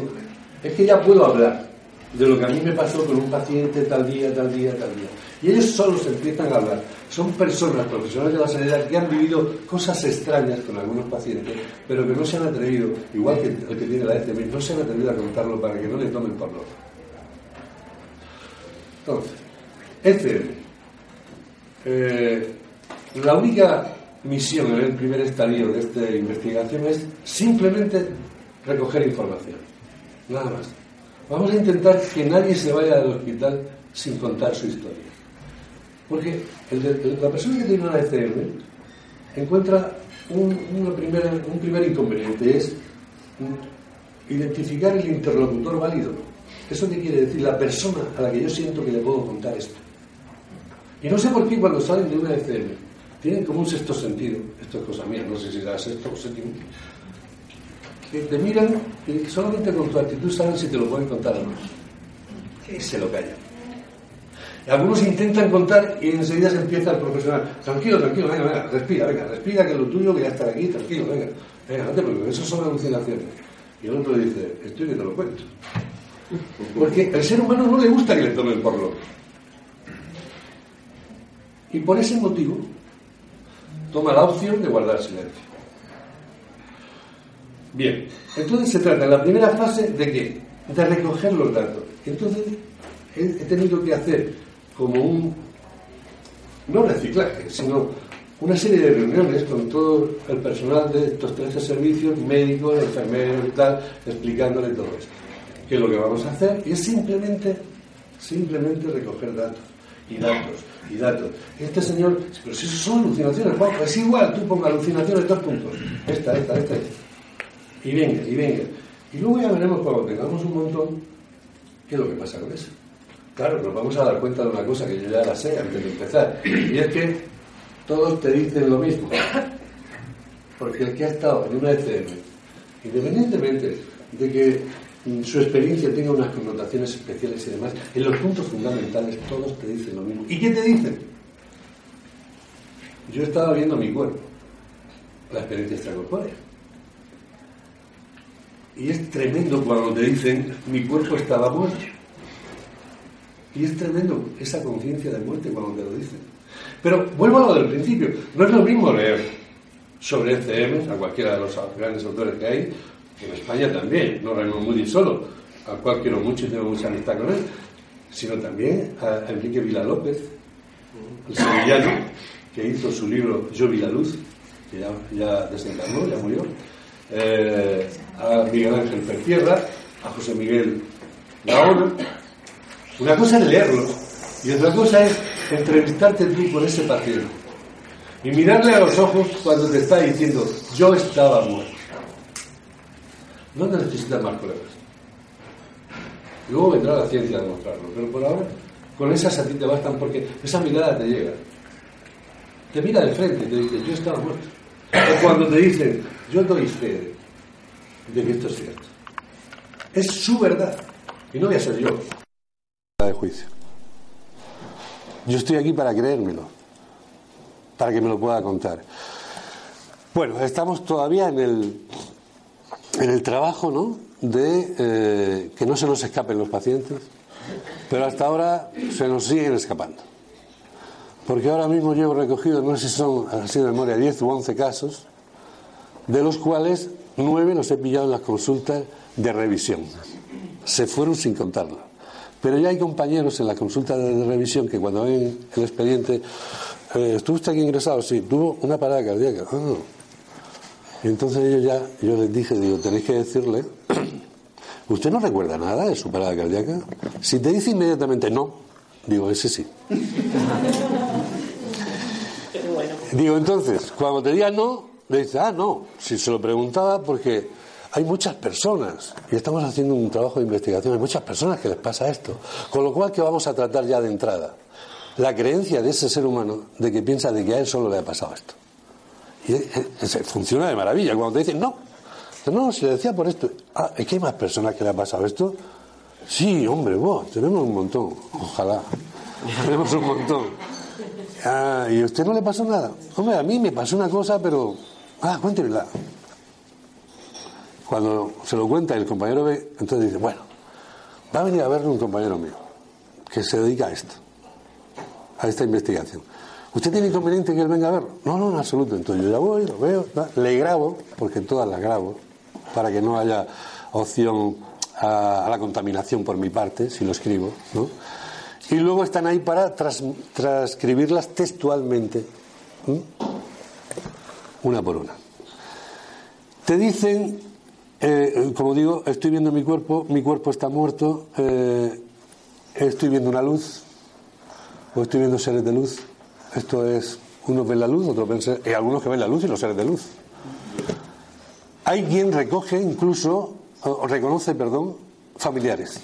Es que ya puedo hablar de lo que a mí me pasó con un paciente tal día, tal día, tal día. Y ellos solos empiezan a hablar. Son personas, profesionales de la sanidad, que han vivido cosas extrañas con algunos pacientes, pero que no se han atrevido, igual que el que tiene la ECM, no se han atrevido a contarlo para que no le tomen por loco. Entonces, ECM. Eh, la única misión en el primer estadio de esta investigación es simplemente recoger información. Nada más. Vamos a intentar que nadie se vaya del hospital sin contar su historia. Porque la persona que tiene una ECM encuentra un, una primera- un primer inconveniente, es identificar el interlocutor válido. ¿Eso qué quiere decir? La persona a la que yo siento que le puedo contar esto. Y no sé por qué cuando salen de una ECM tienen como un sexto sentido, esto es cosa mía, no sé si será sexto o séptimo, que te miran y solamente con tu actitud saben si te lo pueden contar o no. Y se lo callan. Algunos intentan contar y enseguida se empieza el profesional. Tranquilo, tranquilo, venga, venga, respira, venga, respira, que es lo tuyo, que ya está aquí, tranquilo, venga. Venga, no te preocupes, eso son alucinaciones. Y el otro dice, estoy que te lo cuento. Porque al ser humano no le gusta que le tomen por loco. Y por ese motivo toma la opción de guardar silencio. Bien, entonces se trata en la primera fase de qué? De recoger los datos. Entonces he, tenido que hacer como un, no reciclaje, sino una serie de reuniones con todo el personal de estos 13 servicios, médicos, enfermeros y tal, explicándole todo esto. ¿Qué es lo que vamos a hacer? Es simplemente, simplemente recoger datos. Y datos, y datos. Este señor, pero si eso son alucinaciones, es igual, tú ponga alucinaciones dos puntos. Esta, esta, esta, esta. Y venga, y venga. Y luego ya veremos cuando tengamos un montón, qué es lo que pasa con eso. Claro, nos vamos a dar cuenta de una cosa que yo ya la sé antes de empezar. Y es que todos te dicen lo mismo. Porque el que ha estado en una ECM, independientemente de que su experiencia tenga unas connotaciones especiales y demás, en los puntos fundamentales todos te dicen lo mismo. ¿Y qué te dicen? Yo estaba viendo mi cuerpo, la experiencia extracorpórea. Y es tremendo cuando te dicen, mi cuerpo estaba muerto. Y es tremendo esa conciencia de muerte cuando te lo dicen. Pero vuelvo a lo del principio. No es lo mismo leer sobre ECM a cualquiera de los grandes autores que hay, en España también, no Raymond Moody solo, al cual quiero mucho y tengo mucha amistad con él, sino también a Enrique Vila López, el sevillano, que hizo su libro Yo vi la luz, que ya desencarnó, ya murió, eh, a Miguel Ángel Pertierra, a José Miguel Gaona. Una cosa es leerlo y otra cosa es entrevistarte tú con ese paciente y mirarle a los ojos cuando te está diciendo yo estaba muerto. No necesitas más pruebas. Luego vendrá la ciencia a demostrarlo, pero por ahora con esas a ti te bastan porque esa mirada te llega. Te mira de frente y te dice yo estaba muerto. O cuando te dicen yo doy fe de que esto es cierto. Es su verdad y no voy a ser yo. de juicio. Yo estoy aquí para creérmelo, para que me lo pueda contar. Bueno, estamos todavía en el, en el trabajo, ¿no? De eh, que no se nos escapen los pacientes, pero hasta ahora se nos siguen escapando. Porque ahora mismo llevo recogido, no sé si son así de memoria, 10 u 11 casos, de los cuales 9 los he pillado en las consultas de revisión. Se fueron sin contarlo. Pero ya hay compañeros en la consulta de, revisión que cuando ven el expediente, eh, ¿estuvo usted aquí ingresado? Sí, tuvo una parada cardíaca. Ah. Entonces ellos ya, yo les dije, digo, tenéis que decirle, ¿usted no recuerda nada de su parada cardíaca? Si te dice inmediatamente no, digo, ese sí. Digo, entonces, cuando te diga no, le dice, ah, no, si se lo preguntaba porque hay muchas personas, y estamos haciendo un trabajo de investigación, hay muchas personas que les pasa esto. Con lo cual, ¿qué vamos a tratar ya de entrada? La creencia de ese ser humano de que piensa de que a él solo le ha pasado esto. Y funciona de maravilla. Cuando te dicen, no, no, si le decía por esto, ah, ¿es que hay más personas que le ha pasado esto? Sí, hombre, vos, tenemos un montón, ojalá. tenemos un montón. Ah, ¿y a usted no le pasó nada? Hombre, a mí me pasó una cosa, pero... Ah, cuéntemela. Cuando se lo cuenta el compañero ve, entonces dice, bueno, va a venir a verle un compañero mío que se dedica a esto, a esta investigación. ¿Usted tiene inconveniente que él venga a verlo? No, no, en absoluto. Entonces yo ya voy, lo veo, le grabo, porque todas las grabo, para que no haya opción a, la contaminación por mi parte, si lo escribo, ¿no? y luego están ahí para transcribirlas textualmente. Una por una. Te dicen, eh, como digo, estoy viendo mi cuerpo, mi cuerpo está muerto, eh, estoy viendo una luz, o estoy viendo seres de luz. Esto es, unos ven la luz, otros ven ser- y algunos que ven la luz y los seres de luz. Hay quien recoge incluso, o reconoce, perdón, familiares.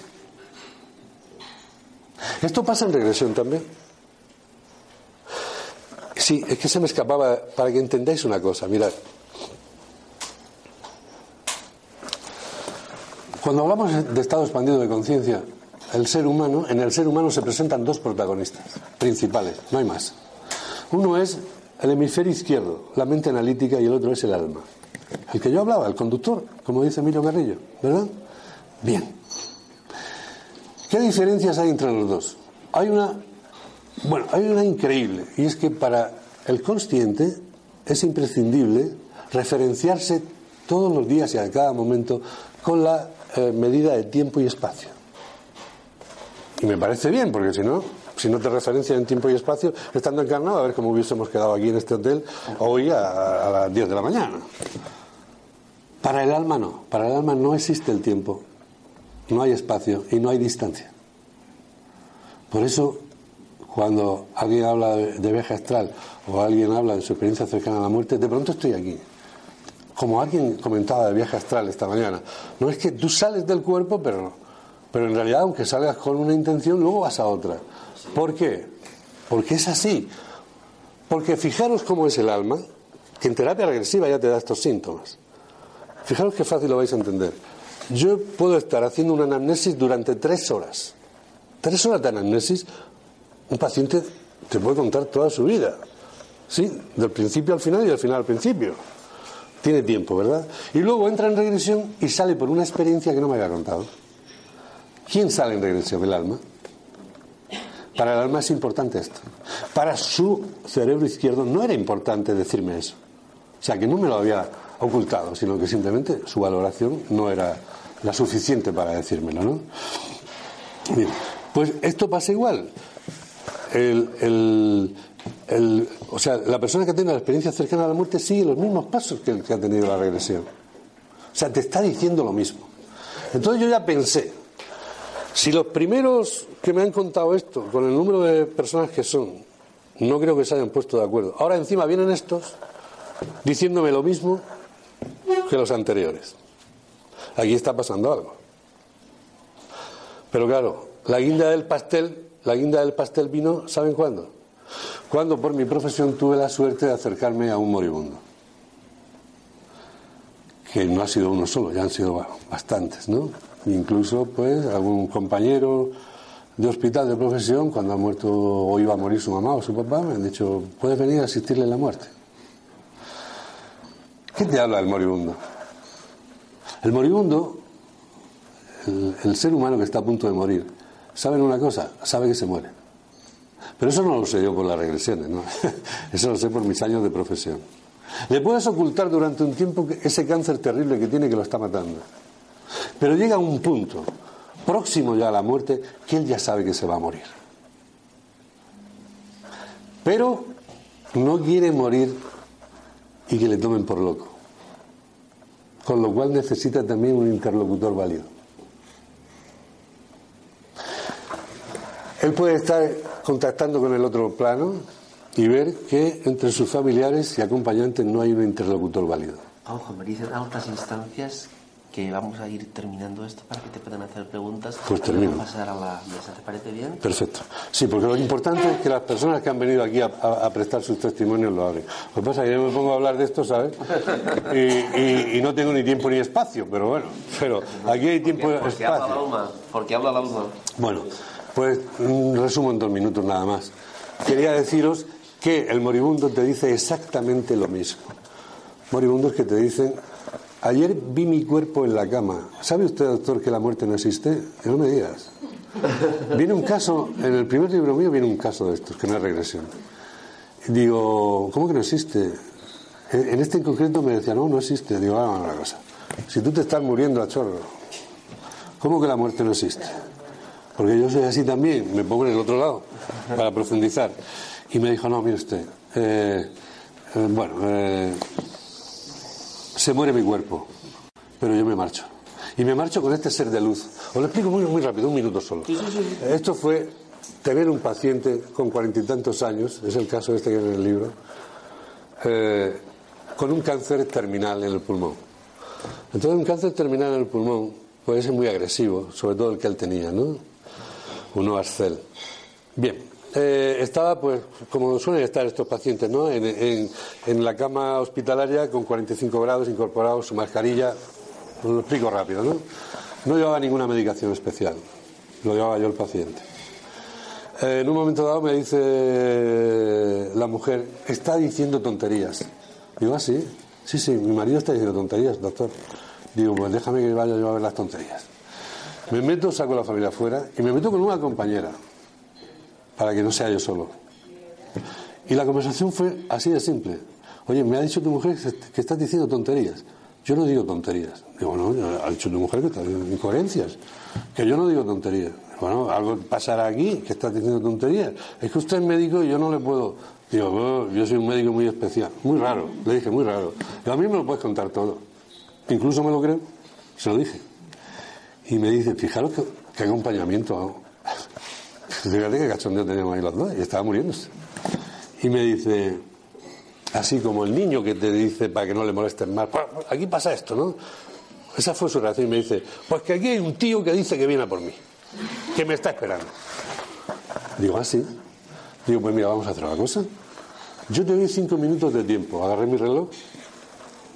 Esto pasa en regresión también. Sí, es que se me escapaba para que entendáis una cosa. Mirad. Cuando hablamos de estado expandido de conciencia, el ser humano, en el ser humano se presentan dos protagonistas principales, no hay más. Uno es el hemisferio izquierdo, la mente analítica, y el otro es el alma. El que yo hablaba, el conductor, como dice Emilio Carrillo, ¿verdad? Bien. ¿Qué diferencias hay entre los dos? Hay una, bueno, hay una increíble, y es que para el consciente es imprescindible referenciarse todos los días y a cada momento con la eh, medida de tiempo y espacio. Y me parece bien, porque si no, si no te referencias en tiempo y espacio, estando encarnado, a ver cómo hubiésemos quedado aquí en este hotel hoy a, a las 10 de la mañana. Para el alma no, para el alma no existe el tiempo, no hay espacio y no hay distancia. Por eso, cuando alguien habla de, viaje astral o alguien habla de su experiencia cercana a la muerte, de pronto estoy aquí. Como alguien comentaba de viaje astral esta mañana, no es que tú sales del cuerpo, pero, pero en realidad, aunque salgas con una intención, luego vas a otra. ¿Por qué? Porque es así. Porque fijaros cómo es el alma, que en terapia regresiva ya te da estos síntomas. Fijaros qué fácil lo vais a entender. Yo puedo estar haciendo una anamnesis durante tres horas. Tres horas de anamnesis, un paciente te puede contar toda su vida. Sí, del principio al final y del final al principio. Tiene tiempo, ¿verdad? Y luego entra en regresión y sale por una experiencia que no me había contado. ¿Quién sale en regresión? El alma. Para el alma es importante esto. Para su cerebro izquierdo no era importante decirme eso. O sea, que no me lo había ocultado, sino que simplemente su valoración no era la suficiente para decírmelo, ¿no? Bien, pues esto pasa igual. El, el- el- o sea, la persona que tiene la experiencia cercana a la muerte sigue los mismos pasos que el que ha tenido la regresión. O sea, te está diciendo lo mismo. Entonces yo ya pensé, si los primeros que me han contado esto, con el número de personas que son, no creo que se hayan puesto de acuerdo. Ahora encima vienen estos diciéndome lo mismo que los anteriores. Aquí está pasando algo. Pero claro, la guinda del pastel, la guinda del pastel vino, ¿saben cuándo? Cuando por mi profesión tuve la suerte de acercarme a un moribundo. Que no ha sido uno solo, ya han sido bastantes, ¿no? Incluso, pues, algún compañero de hospital de profesión, cuando ha muerto o iba a morir su mamá o su papá, me han dicho, puedes venir a asistirle en la muerte. ¿Qué te habla del moribundo? El moribundo, el, el ser humano que está a punto de morir, ¿saben una cosa? Sabe que se muere. Pero eso no lo sé yo por las regresiones, ¿no? Eso lo sé por mis años de profesión. Le puedes ocultar durante un tiempo ese cáncer terrible que tiene que lo está matando. Pero llega un punto, próximo ya a la muerte, que él ya sabe que se va a morir. Pero no quiere morir y que le tomen por loco. Con lo cual necesita también un interlocutor válido. Él puede estar contactando con el otro plano y ver que entre sus familiares y acompañantes no hay un interlocutor válido. Ojo, me dicen altas instancias que vamos a ir terminando esto para que te puedan hacer preguntas. Pues termino. pasar a la mesa, ¿te parece bien? Perfecto. Sí, porque lo importante es que las personas que han venido aquí a, a- a prestar sus testimonios lo abren. Lo que pasa es que yo me pongo a hablar de esto, ¿sabes? Y, y- y no tengo ni tiempo ni espacio, pero bueno, pero aquí hay tiempo y Porque habla la alma, porque habla la alma. Bueno, pues resumo en dos minutos nada más. Quería deciros que el moribundo te dice exactamente lo mismo. Moribundos que te dicen, ayer vi mi cuerpo en la cama. ¿Sabe usted, doctor, que la muerte no existe? Que no me digas. Viene un caso, en el primer libro mío viene un caso de estos, que no es regresión. Digo, ¿cómo que no existe? En este en concreto me decía, no, no existe. Digo, vamos a una cosa. Si tú te estás muriendo a chorro, ¿cómo que la muerte no existe? Porque yo soy así también, me pongo en el otro lado para profundizar. Y me dijo, no, mire usted, eh, eh, bueno, eh, se muere mi cuerpo, pero yo me marcho. Y me marcho con este ser de luz. Os lo explico muy, muy rápido, un minuto solo. Esto fue tener un paciente con cuarenta y tantos años, es el caso este que hay en el libro, con un cáncer terminal en el pulmón. Entonces, un cáncer terminal en el pulmón puede ser muy agresivo, sobre todo el que él tenía, ¿no? Un ascel. Bien, eh, estaba, pues, como suelen estar estos pacientes, ¿no? En, la cama hospitalaria con 45 grados, incorporado su mascarilla. Lo explico rápido, ¿no? No llevaba ninguna medicación especial, lo llevaba yo el paciente. Eh, en un momento dado me dice la mujer, está diciendo tonterías. Digo, ah, sí, sí, sí, mi marido está diciendo tonterías, doctor. Digo, pues déjame que vaya yo a ver las tonterías. Me meto, saco la familia afuera y me meto con una compañera, para que no sea yo solo. Y la conversación fue así de simple. Oye, me ha dicho tu mujer que estás diciendo tonterías. Yo no digo tonterías. Digo, no, ha dicho tu mujer que estás diciendo incoherencias. Que yo no digo tonterías. Bueno, algo pasará aquí, que estás diciendo tonterías. Es que usted es médico y yo no le puedo. Digo, "Oh, yo soy un médico muy especial. Muy raro. Le dije, muy raro. Digo, a mí me lo puedes contar todo. Incluso me lo creo. Se lo dije. Y me dice, fijaros qué, qué acompañamiento hago. Fíjate qué cachondeo teníamos ahí los dos. Y estaba muriéndose. Y me dice, así como el niño que te dice para que no le molestes más, "Pues, aquí pasa esto, ¿no? Esa fue su reacción y me dice, pues que aquí hay un tío que dice que viene por mí, que me está esperando. Digo, ah, sí. Digo, pues mira, vamos a hacer una cosa. Yo te doy cinco minutos de tiempo. Agarré mi reloj.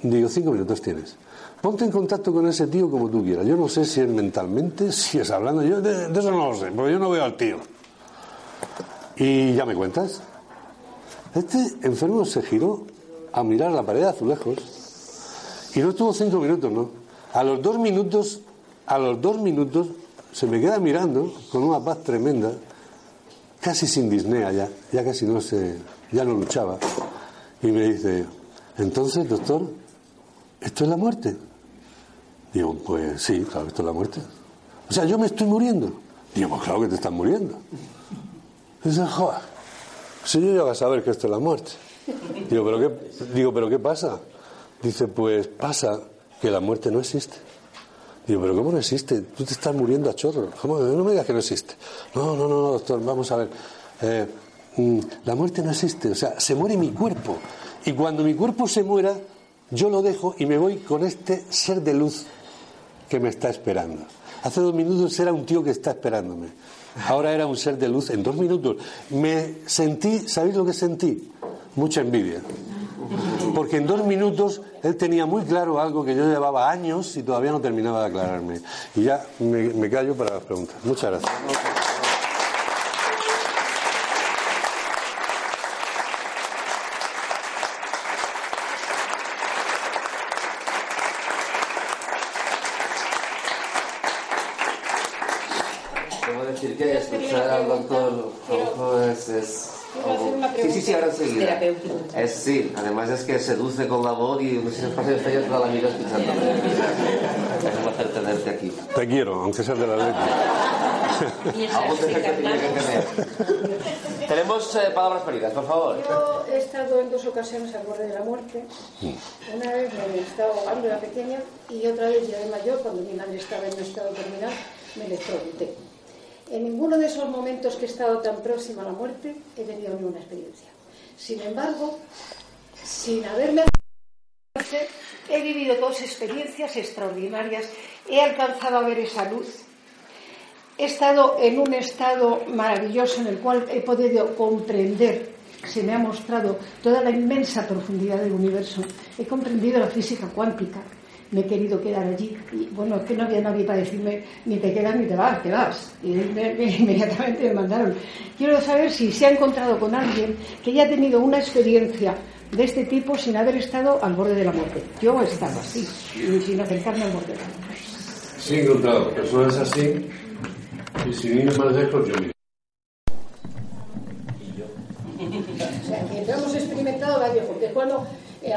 Digo, cinco minutos tienes. Ponte en contacto con ese tío como tú quieras. Yo no sé si es mentalmente, si es hablando. Yo de, eso no lo sé, porque yo no veo al tío. Y ya me cuentas. Este enfermo se giró a mirar la pared de azulejos y no estuvo cinco minutos, ¿no? A los dos minutos, a los dos minutos se me queda mirando con una paz tremenda, casi sin disnea ya, ya casi no se, ya no luchaba. Y me dice, entonces, doctor, ¿esto es la muerte? Digo, pues sí, claro, esto es la muerte. O sea, yo me estoy muriendo. Digo, pues claro que te estás muriendo. Dice, joder, si yo vas a saber que esto es la muerte. Digo, ¿pero qué, digo, ¿pero qué pasa? Dice, pues pasa que la muerte no existe. Digo, ¿pero cómo no existe? Tú te estás muriendo a chorro. ¿Cómo? No me digas que no existe. No, no, no, no, doctor, vamos a ver. Eh, mm, la muerte no existe, o sea, se muere mi cuerpo. Y cuando mi cuerpo se muera, yo lo dejo y me voy con este ser de luz que me está esperando. Hace dos minutos era un tío que está esperándome. Ahora era un ser de luz en dos minutos. Me sentí, ¿sabéis lo que sentí? Mucha envidia. Porque en dos minutos él tenía muy claro algo que yo llevaba años y todavía no terminaba de aclararme. Y ya me, me callo para las preguntas. Muchas gracias. Debo decir que escuchar al doctor Rojo es... es Quiero hacer una Sí, sí, sí, ahora enseguida. terapéutica. Es, además es que seduce con la voz y no sé si pasa estoy toda la vida escuchándome. Es un placer tenerte aquí. Te quiero, aunque seas de la leche. Algún defecto tiene que tener. Tenemos eh, palabras perdidas, por favor. Yo he estado en dos ocasiones al borde de la muerte. Una vez me estaba ahogando, era pequeña, y otra vez ya de mayor, cuando mi madre estaba en un estado terminal, me electrocuté. En ninguno de esos momentos que he estado tan próxima a la muerte he tenido ninguna experiencia. Sin embargo, sin haberme he vivido dos experiencias extraordinarias, he alcanzado a ver esa luz, he estado en un estado maravilloso en el cual he podido comprender, se me ha mostrado toda la inmensa profundidad del universo, he comprendido la física cuántica, me he querido quedar allí. Y bueno, es que no había nadie para decirme ni te quedas ni te vas, te vas. Y me- me- inmediatamente me mandaron. Quiero saber si se ha encontrado con alguien que haya tenido una experiencia de este tipo sin haber estado al borde de la muerte. Yo he estado así, y sin acercarme al borde de la muerte. Sí, encontrado personas así y sin ir más lejos yo mismo. O sea, que hemos experimentado varios, porque cuando eh,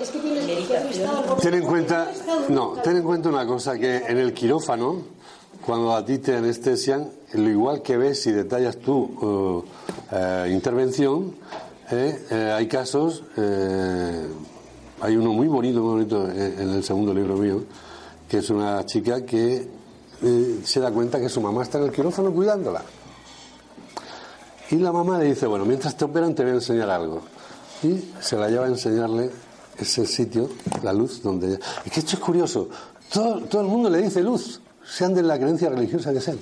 es que tienes que Ten en cuenta, no, ten en cuenta una cosa, que en el quirófano, cuando a ti te anestesian, lo igual que ves y detallas tu eh, intervención, eh, eh, hay casos, hay uno muy bonito, muy bonito en el segundo libro mío, que es una chica que se da cuenta que su mamá está en el quirófano cuidándola. Y la mamá le dice, bueno, mientras te operan te voy a enseñar algo. Y se la lleva a enseñarle ese sitio, la luz, donde... Es que esto es curioso. Todo, todo el mundo le dice luz, sean de la creencia religiosa que sean.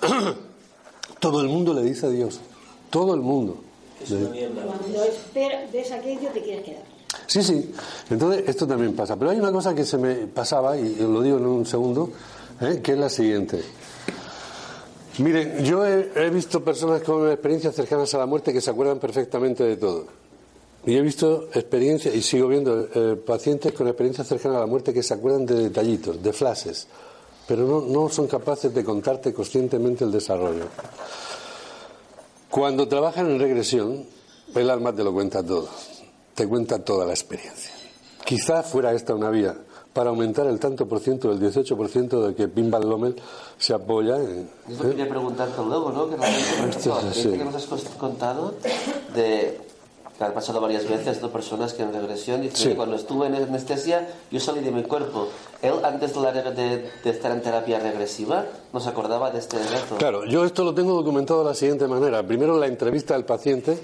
todo el mundo le dice Dios. Todo el mundo. Cuando ves aquello te quieres quedar. Sí, sí. Entonces, esto también pasa. Pero hay una cosa que se me pasaba, y lo digo en un segundo, ¿eh? que es la siguiente. Miren, yo he, visto personas con experiencias cercanas a la muerte que se acuerdan perfectamente de todo. Y he visto experiencias, y sigo viendo eh, pacientes con experiencias cercanas a la muerte que se acuerdan de detallitos, de flashes, pero no, no son capaces de contarte conscientemente el desarrollo. Cuando trabajan en regresión, el alma te lo cuenta todo, te cuenta toda la experiencia. Quizá fuera esta una vía para aumentar el tanto por ciento del 18% de que Pimbal Lomel se apoya en... Yo quería preguntarte luego, ¿no? Que realmente que nos has contado de que han pasado varias veces dos personas que en regresión dicen que cuando estuve en anestesia yo salí de mi cuerpo. Él antes de, la, de, estar en terapia regresiva no se acordaba de este reto. Claro, yo esto lo tengo documentado de la siguiente manera. Primero la entrevista al paciente,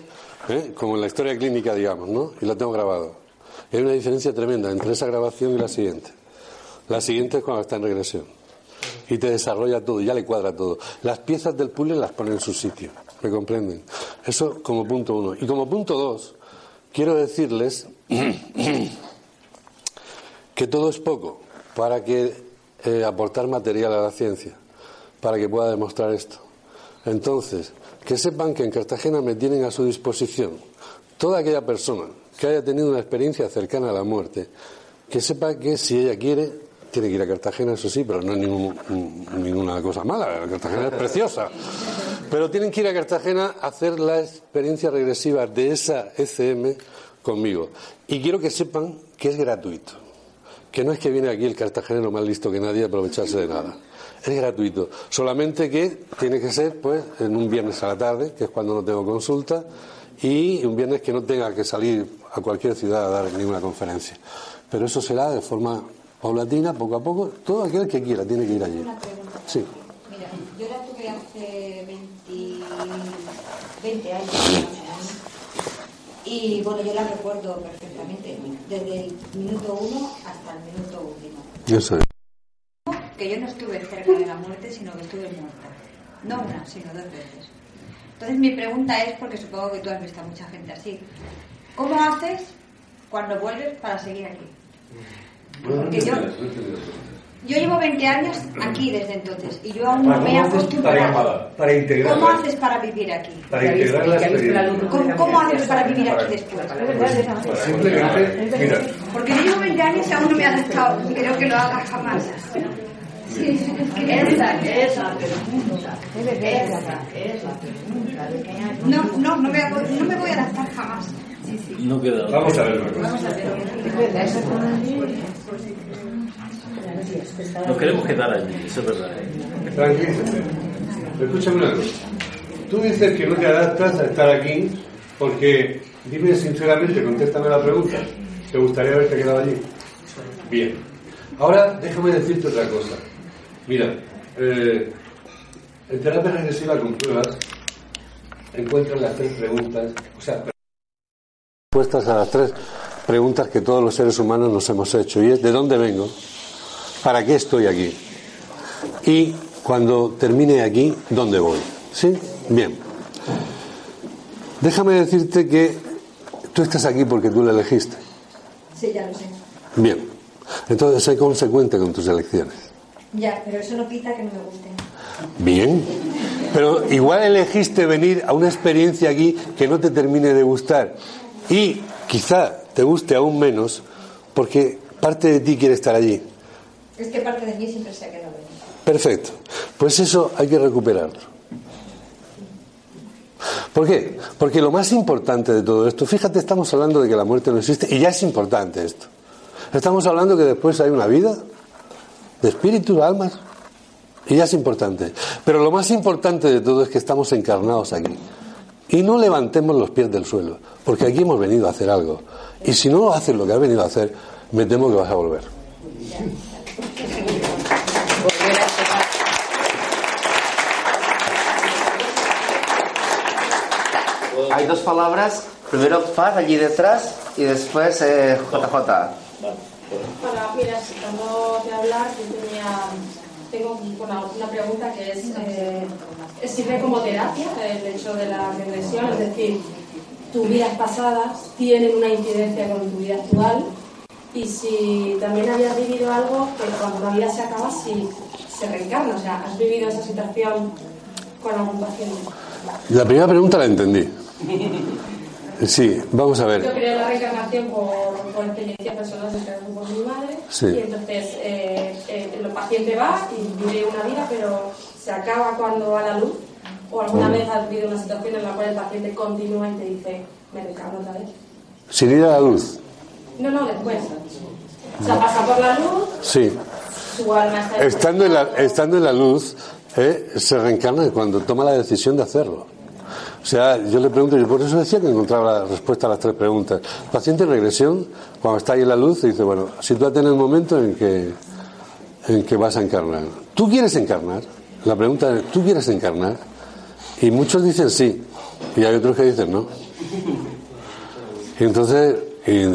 ¿eh? como en la historia clínica, digamos, ¿no? Y lo tengo grabado. Hay una diferencia tremenda entre esa grabación y la siguiente. La siguiente es cuando está en regresión. Y te desarrolla todo, ya le cuadra todo. Las piezas del puzzle las pone en su sitio. ¿Me comprenden? Eso como punto uno. Y como punto dos, quiero decirles que todo es poco para que eh, aportar material a la ciencia, para que pueda demostrar esto. Entonces, que sepan que en Cartagena me tienen a su disposición toda aquella persona que haya tenido una experiencia cercana a la muerte, que sepa que si ella quiere, tiene que ir a Cartagena, eso sí, pero no es ninguna cosa mala, Cartagena es preciosa. Pero tienen que ir a Cartagena a hacer la experiencia regresiva de esa ECM conmigo. Y quiero que sepan que es gratuito. Que no es que viene aquí el cartagenero más listo que nadie a aprovecharse de nada. Es gratuito. Solamente que tiene que ser pues en un viernes a la tarde, que es cuando no tengo consulta, y un viernes que no tenga que salir a cualquier ciudad a dar ninguna conferencia. Pero eso será de forma paulatina, poco a poco. Todo aquel que quiera tiene que ir allí. Sí. Yo la tuve hace 20, 20 años y bueno, yo la recuerdo perfectamente, desde el minuto uno hasta el minuto último. Yo sé. Que yo no estuve cerca de la muerte, sino que estuve muerta. No una, sino dos veces. Entonces mi pregunta es, porque supongo que tú has visto a mucha gente así, ¿cómo haces cuando vuelves para seguir aquí? Porque yo, yo llevo 20 años aquí desde entonces y yo aún no me he acostumbrado. Para, integrar ¿Cómo haces para vivir aquí? Para integrar la experiencia. ¿Cómo, ¿Cómo, haces para vivir aquí después? Simplemente, mira. Porque yo llevo 20 años y aún no me ha aceptado. Creo que lo haga jamás. Sí, esa, esa pregunta. Esa es la pregunta. No, no, no me, no me voy a adaptar jamás. No queda. Vamos a ver. Vamos a ver. Nos queremos quedar allí, eso es verdad. ¿eh? Tranquilo. Escúchame una cosa. Tú dices que no te adaptas a estar aquí porque, dime sinceramente, contéstame la pregunta. ¿Te gustaría haberte quedado allí? Bien. Ahora déjame decirte otra cosa. Mira, eh, en terapia regresiva con pruebas encuentran las tres preguntas, o sea, respuestas a las tres preguntas que todos los seres humanos nos hemos hecho y es ¿de dónde vengo? ¿Para qué estoy aquí? Y cuando termine aquí, ¿dónde voy? ¿Sí? Bien. Déjame decirte que tú estás aquí porque tú lo elegiste. Sí, ya lo sé. Bien. Entonces, sé consecuente con tus elecciones. Ya, pero eso no quita que no me guste. Bien. Pero igual elegiste venir a una experiencia aquí que no te termine de gustar. Y quizá te guste aún menos porque parte de ti quiere estar allí. Es que parte de mí siempre se ha quedado. Perfecto. Pues eso hay que recuperarlo. ¿Por qué? Porque lo más importante de todo esto, fíjate, estamos hablando de que la muerte no existe y ya es importante esto. Estamos hablando que después hay una vida de espíritus, almas. Y ya es importante. Pero lo más importante de todo es que estamos encarnados aquí. Y no levantemos los pies del suelo, porque aquí hemos venido a hacer algo. Y si no haces lo que has venido a hacer, me temo que vas a volver. Hay dos palabras, primero Paz allí detrás y después eh, JJ. Para, mira, cuando de hablar, yo tenía, tengo una, una pregunta que es, eh, ¿sirve como terapia el hecho de la regresión? Es decir, tus vidas pasadas tienen una incidencia con tu vida actual y si también habías vivido algo que cuando la vida se acaba, si se reencarna, o sea, ¿has vivido esa situación con algún paciente? La primera pregunta la entendí. Sí, vamos a Yo ver. creo la reencarnación por, por experiencia personal de caso por mi madre Sí. y entonces eh, eh, el paciente va y vive una vida pero se acaba cuando va la luz o alguna Mm. vez has vivido una situación en la cual el paciente continúa y te dice me reencarno otra vez Sin ir a la luz. no, no, después o sea, pasa por la luz Sí. su alma está Estando en la, estando en la luz, eh, se reencarna cuando toma la decisión de hacerlo. O sea, yo le pregunto, y por eso decía que encontraba la respuesta a las tres preguntas. Paciente en regresión, cuando está ahí en la luz, dice, bueno, sitúate en el momento en que, en que vas a encarnar. ¿Tú quieres encarnar? La pregunta es, ¿tú quieres encarnar? Y muchos dicen sí, y hay otros que dicen no. Y entonces,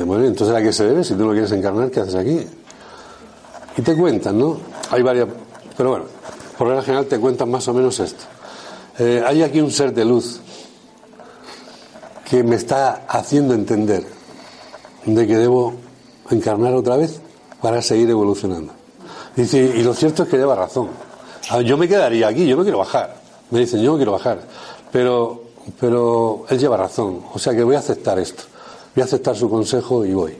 bueno, entonces ¿a qué se debe? Si tú no quieres encarnar, ¿qué haces aquí? Y te cuentan, ¿no? Hay varias, pero bueno, por regla general te cuentan más o menos esto. Eh, hay aquí un ser de luz que me está haciendo entender de que debo encarnar otra vez para seguir evolucionando. Dice, y lo cierto es que lleva razón. Yo me quedaría aquí, yo no quiero bajar. Me dicen, yo no quiero bajar. Pero, pero él lleva razón. O sea que voy a aceptar esto. Voy a aceptar su consejo y voy.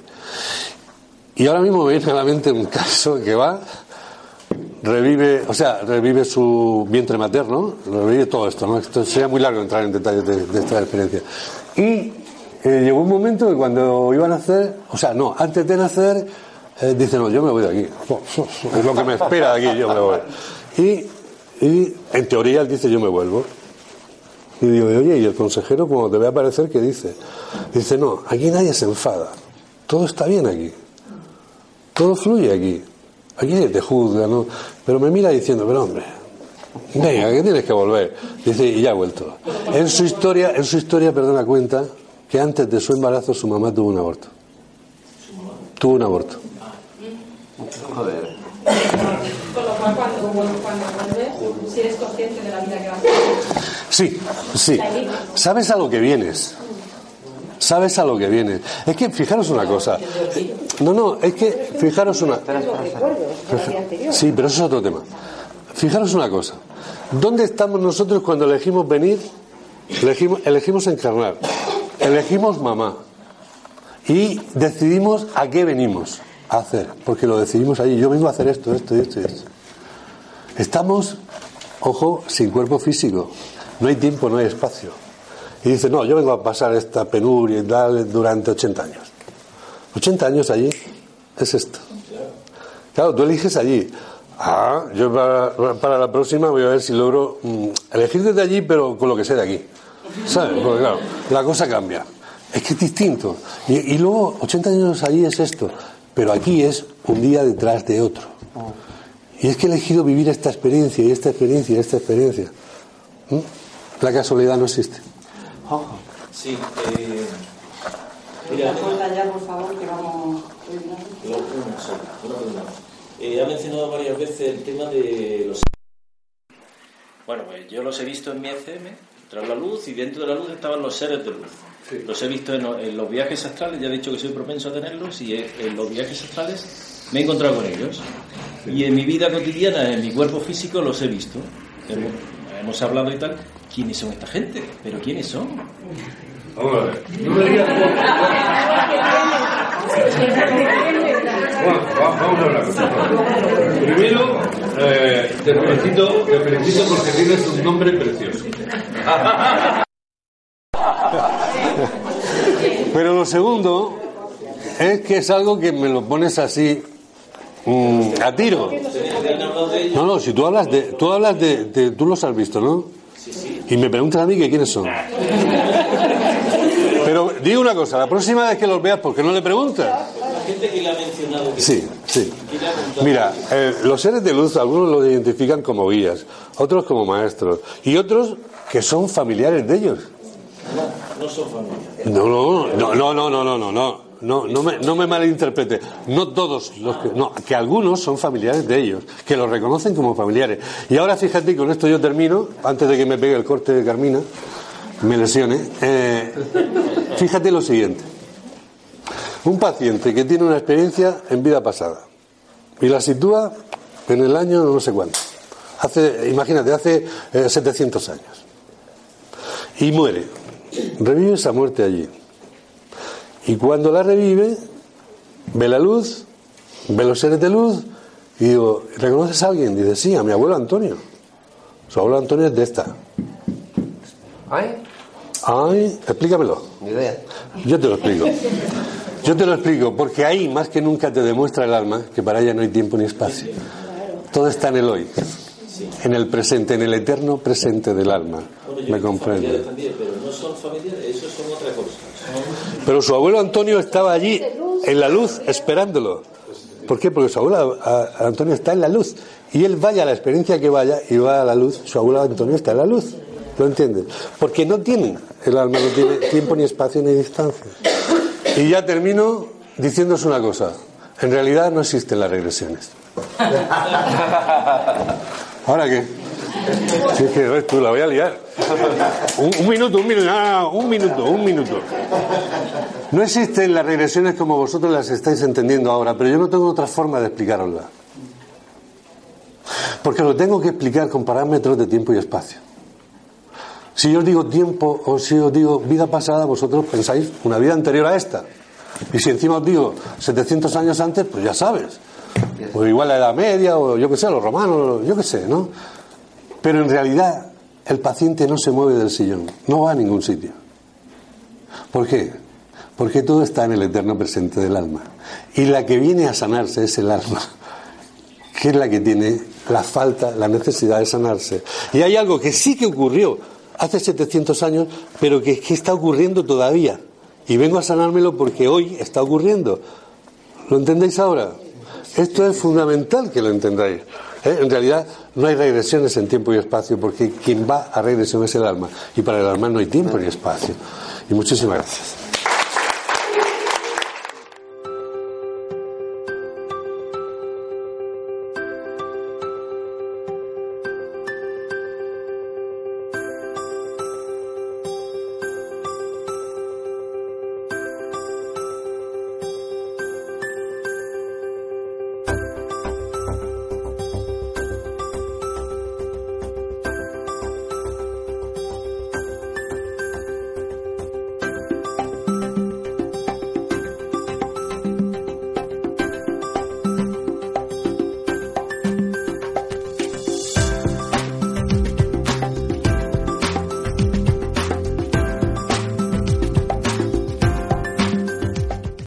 Y ahora mismo me viene a la mente un caso que va, revive, o sea, revive su vientre materno, revive todo esto, ¿no? Esto sería muy largo entrar en detalles de, esta experiencia. Y eh, llegó un momento que cuando iban a nacer, o sea, no, antes de nacer, eh, dice, no, yo me voy de aquí. Es lo que me espera de aquí, yo me voy. Y, y en teoría él dice, yo me vuelvo. Y digo, oye, ¿y el consejero cuando te ve aparecer qué dice? Dice, no, aquí nadie se enfada. Todo está bien aquí. Todo fluye aquí. Aquí nadie te juzga, ¿no? Pero me mira diciendo, pero hombre, venga, que tienes que volver. Dice, y ya ha vuelto. En su historia, en su historia, perdona, cuenta que antes de su embarazo su mamá tuvo un aborto. Tuvo un aborto. Joder. con lo cual cuando, cuando vuelves si eres consciente de la vida que vas a tener Sí, sí. Sabes a lo que vienes. Sabes a lo que vienes. Es que fijaros una cosa. No, no, es que fijaros una. Sí, pero eso es otro tema. Fijaros una cosa. ¿Dónde estamos nosotros cuando elegimos venir? Elegimos, elegimos encarnar. Elegimos mamá. Y decidimos a qué venimos a hacer. Porque lo decidimos allí. Yo vengo a hacer esto, esto y esto y esto. Estamos, ojo, sin cuerpo físico. No hay tiempo, no hay espacio. Y dice, no, yo vengo a pasar esta penuria y tal durante 80 años. 80 años allí es esto. Claro, tú eliges allí. Ah, yo para, la próxima voy a ver si logro mm, elegir desde allí, pero con lo que sé de aquí. ¿Sabes? Porque claro, la cosa cambia. Es que es distinto. Y, y luego, 80 años allí es esto. Pero aquí es un día detrás de otro. Y es que he elegido vivir esta experiencia y esta experiencia y esta experiencia. ¿Mm? La casualidad no existe. Sí, eh, mira, ya, por favor, que vamos. Una. Eh, ha mencionado varias veces el tema de los. Bueno, pues yo los he visto en mi ECM, tras la luz, y dentro de la luz estaban los seres de luz. Los he visto en, en los viajes astrales, ya he dicho que soy propenso a tenerlos, y en los viajes astrales me he encontrado con ellos. Y en mi vida cotidiana, en mi cuerpo físico, los he visto. Hemos, hemos hablado y tal. ¿Quiénes son esta gente? ¿Pero quiénes son? Vamos a ver. No me digas Bueno, va- vamos a hablar. Primero, eh, te felicito, te felicito porque tienes un nombre precioso. Pero lo segundo es que es algo que me lo pones así mm, a tiro. No, no, si tú hablas de, tú hablas de, de- tú los has visto, ¿no? Y me preguntas a mí que quiénes son. Pero digo una cosa, la próxima vez que los veas, ¿por qué no le preguntas? La gente que le ha mencionado Sí, sí. Mira, eh, los seres de luz, algunos los identifican como guías, otros como maestros, y otros que son familiares de ellos. no son familiares. No, no, no, no, no, no, no, no, no. No, me, no me malinterprete. No todos los que, no, que algunos son familiares de ellos, que los reconocen como familiares. Y ahora fíjate, con esto yo termino, antes de que me pegue el corte de Carmina, me lesione. eh, fíjate lo siguiente. Un paciente que tiene una experiencia en vida pasada y la sitúa en el año no sé cuánto. Hace, imagínate, hace eh, 700 años. Y muere. Revive esa muerte allí. Y cuando la revive, ve la luz, ve los seres de luz, y digo, ¿reconoces a alguien? Dice, sí, a mi abuelo Antonio. Su abuelo Antonio es de esta. ¿Ay? Ay, explícamelo. Ni idea. Yo te lo explico. Yo te lo explico, porque ahí más que nunca te demuestra el alma que para ella no hay tiempo ni espacio. Todo está en el hoy, en el presente, en el eterno presente del alma. Bueno, yo ¿Me comprende? pero no son familiares, eso son otra cosa. Son- Pero su abuelo Antonio estaba allí, en la luz, esperándolo. ¿Por qué? Porque su abuelo a- a- Antonio está en la luz. Y él vaya a la experiencia que vaya y va a la luz, su abuelo Antonio está en la luz. ¿Lo entiendes? Porque no tiene, el alma no tiene tiempo ni espacio ni distancia. Y ya termino diciéndose una cosa. En realidad no existen las regresiones. ¿Ahora qué? Si es que tú, la voy a liar. Un, un minuto, un minuto, no, no, no, un minuto, un minuto. No existen las regresiones como vosotros las estáis entendiendo ahora, pero yo no tengo otra forma de explicarosla. Porque lo tengo que explicar con parámetros de tiempo y espacio. Si yo os digo tiempo o si os digo vida pasada, vosotros pensáis una vida anterior a esta. Y si encima os digo 700 años antes, pues ya sabes. O igual la Edad Media, o yo qué sé, los romanos, yo qué sé, ¿no? Pero en realidad el paciente no se mueve del sillón, no va a ningún sitio. ¿Por qué? Porque todo está en el eterno presente del alma. Y la que viene a sanarse es el alma, que es la que tiene la falta, la necesidad de sanarse. Y hay algo que sí que ocurrió hace 700 años, pero que, está ocurriendo todavía. Y vengo a sanármelo porque hoy está ocurriendo. ¿Lo entendéis ahora? Esto es fundamental que lo entendáis. ¿eh? En realidad no hay regresiones en tiempo y espacio porque quien va a regresión es el alma. Y para el alma no hay tiempo ni espacio. Y muchísimas gracias.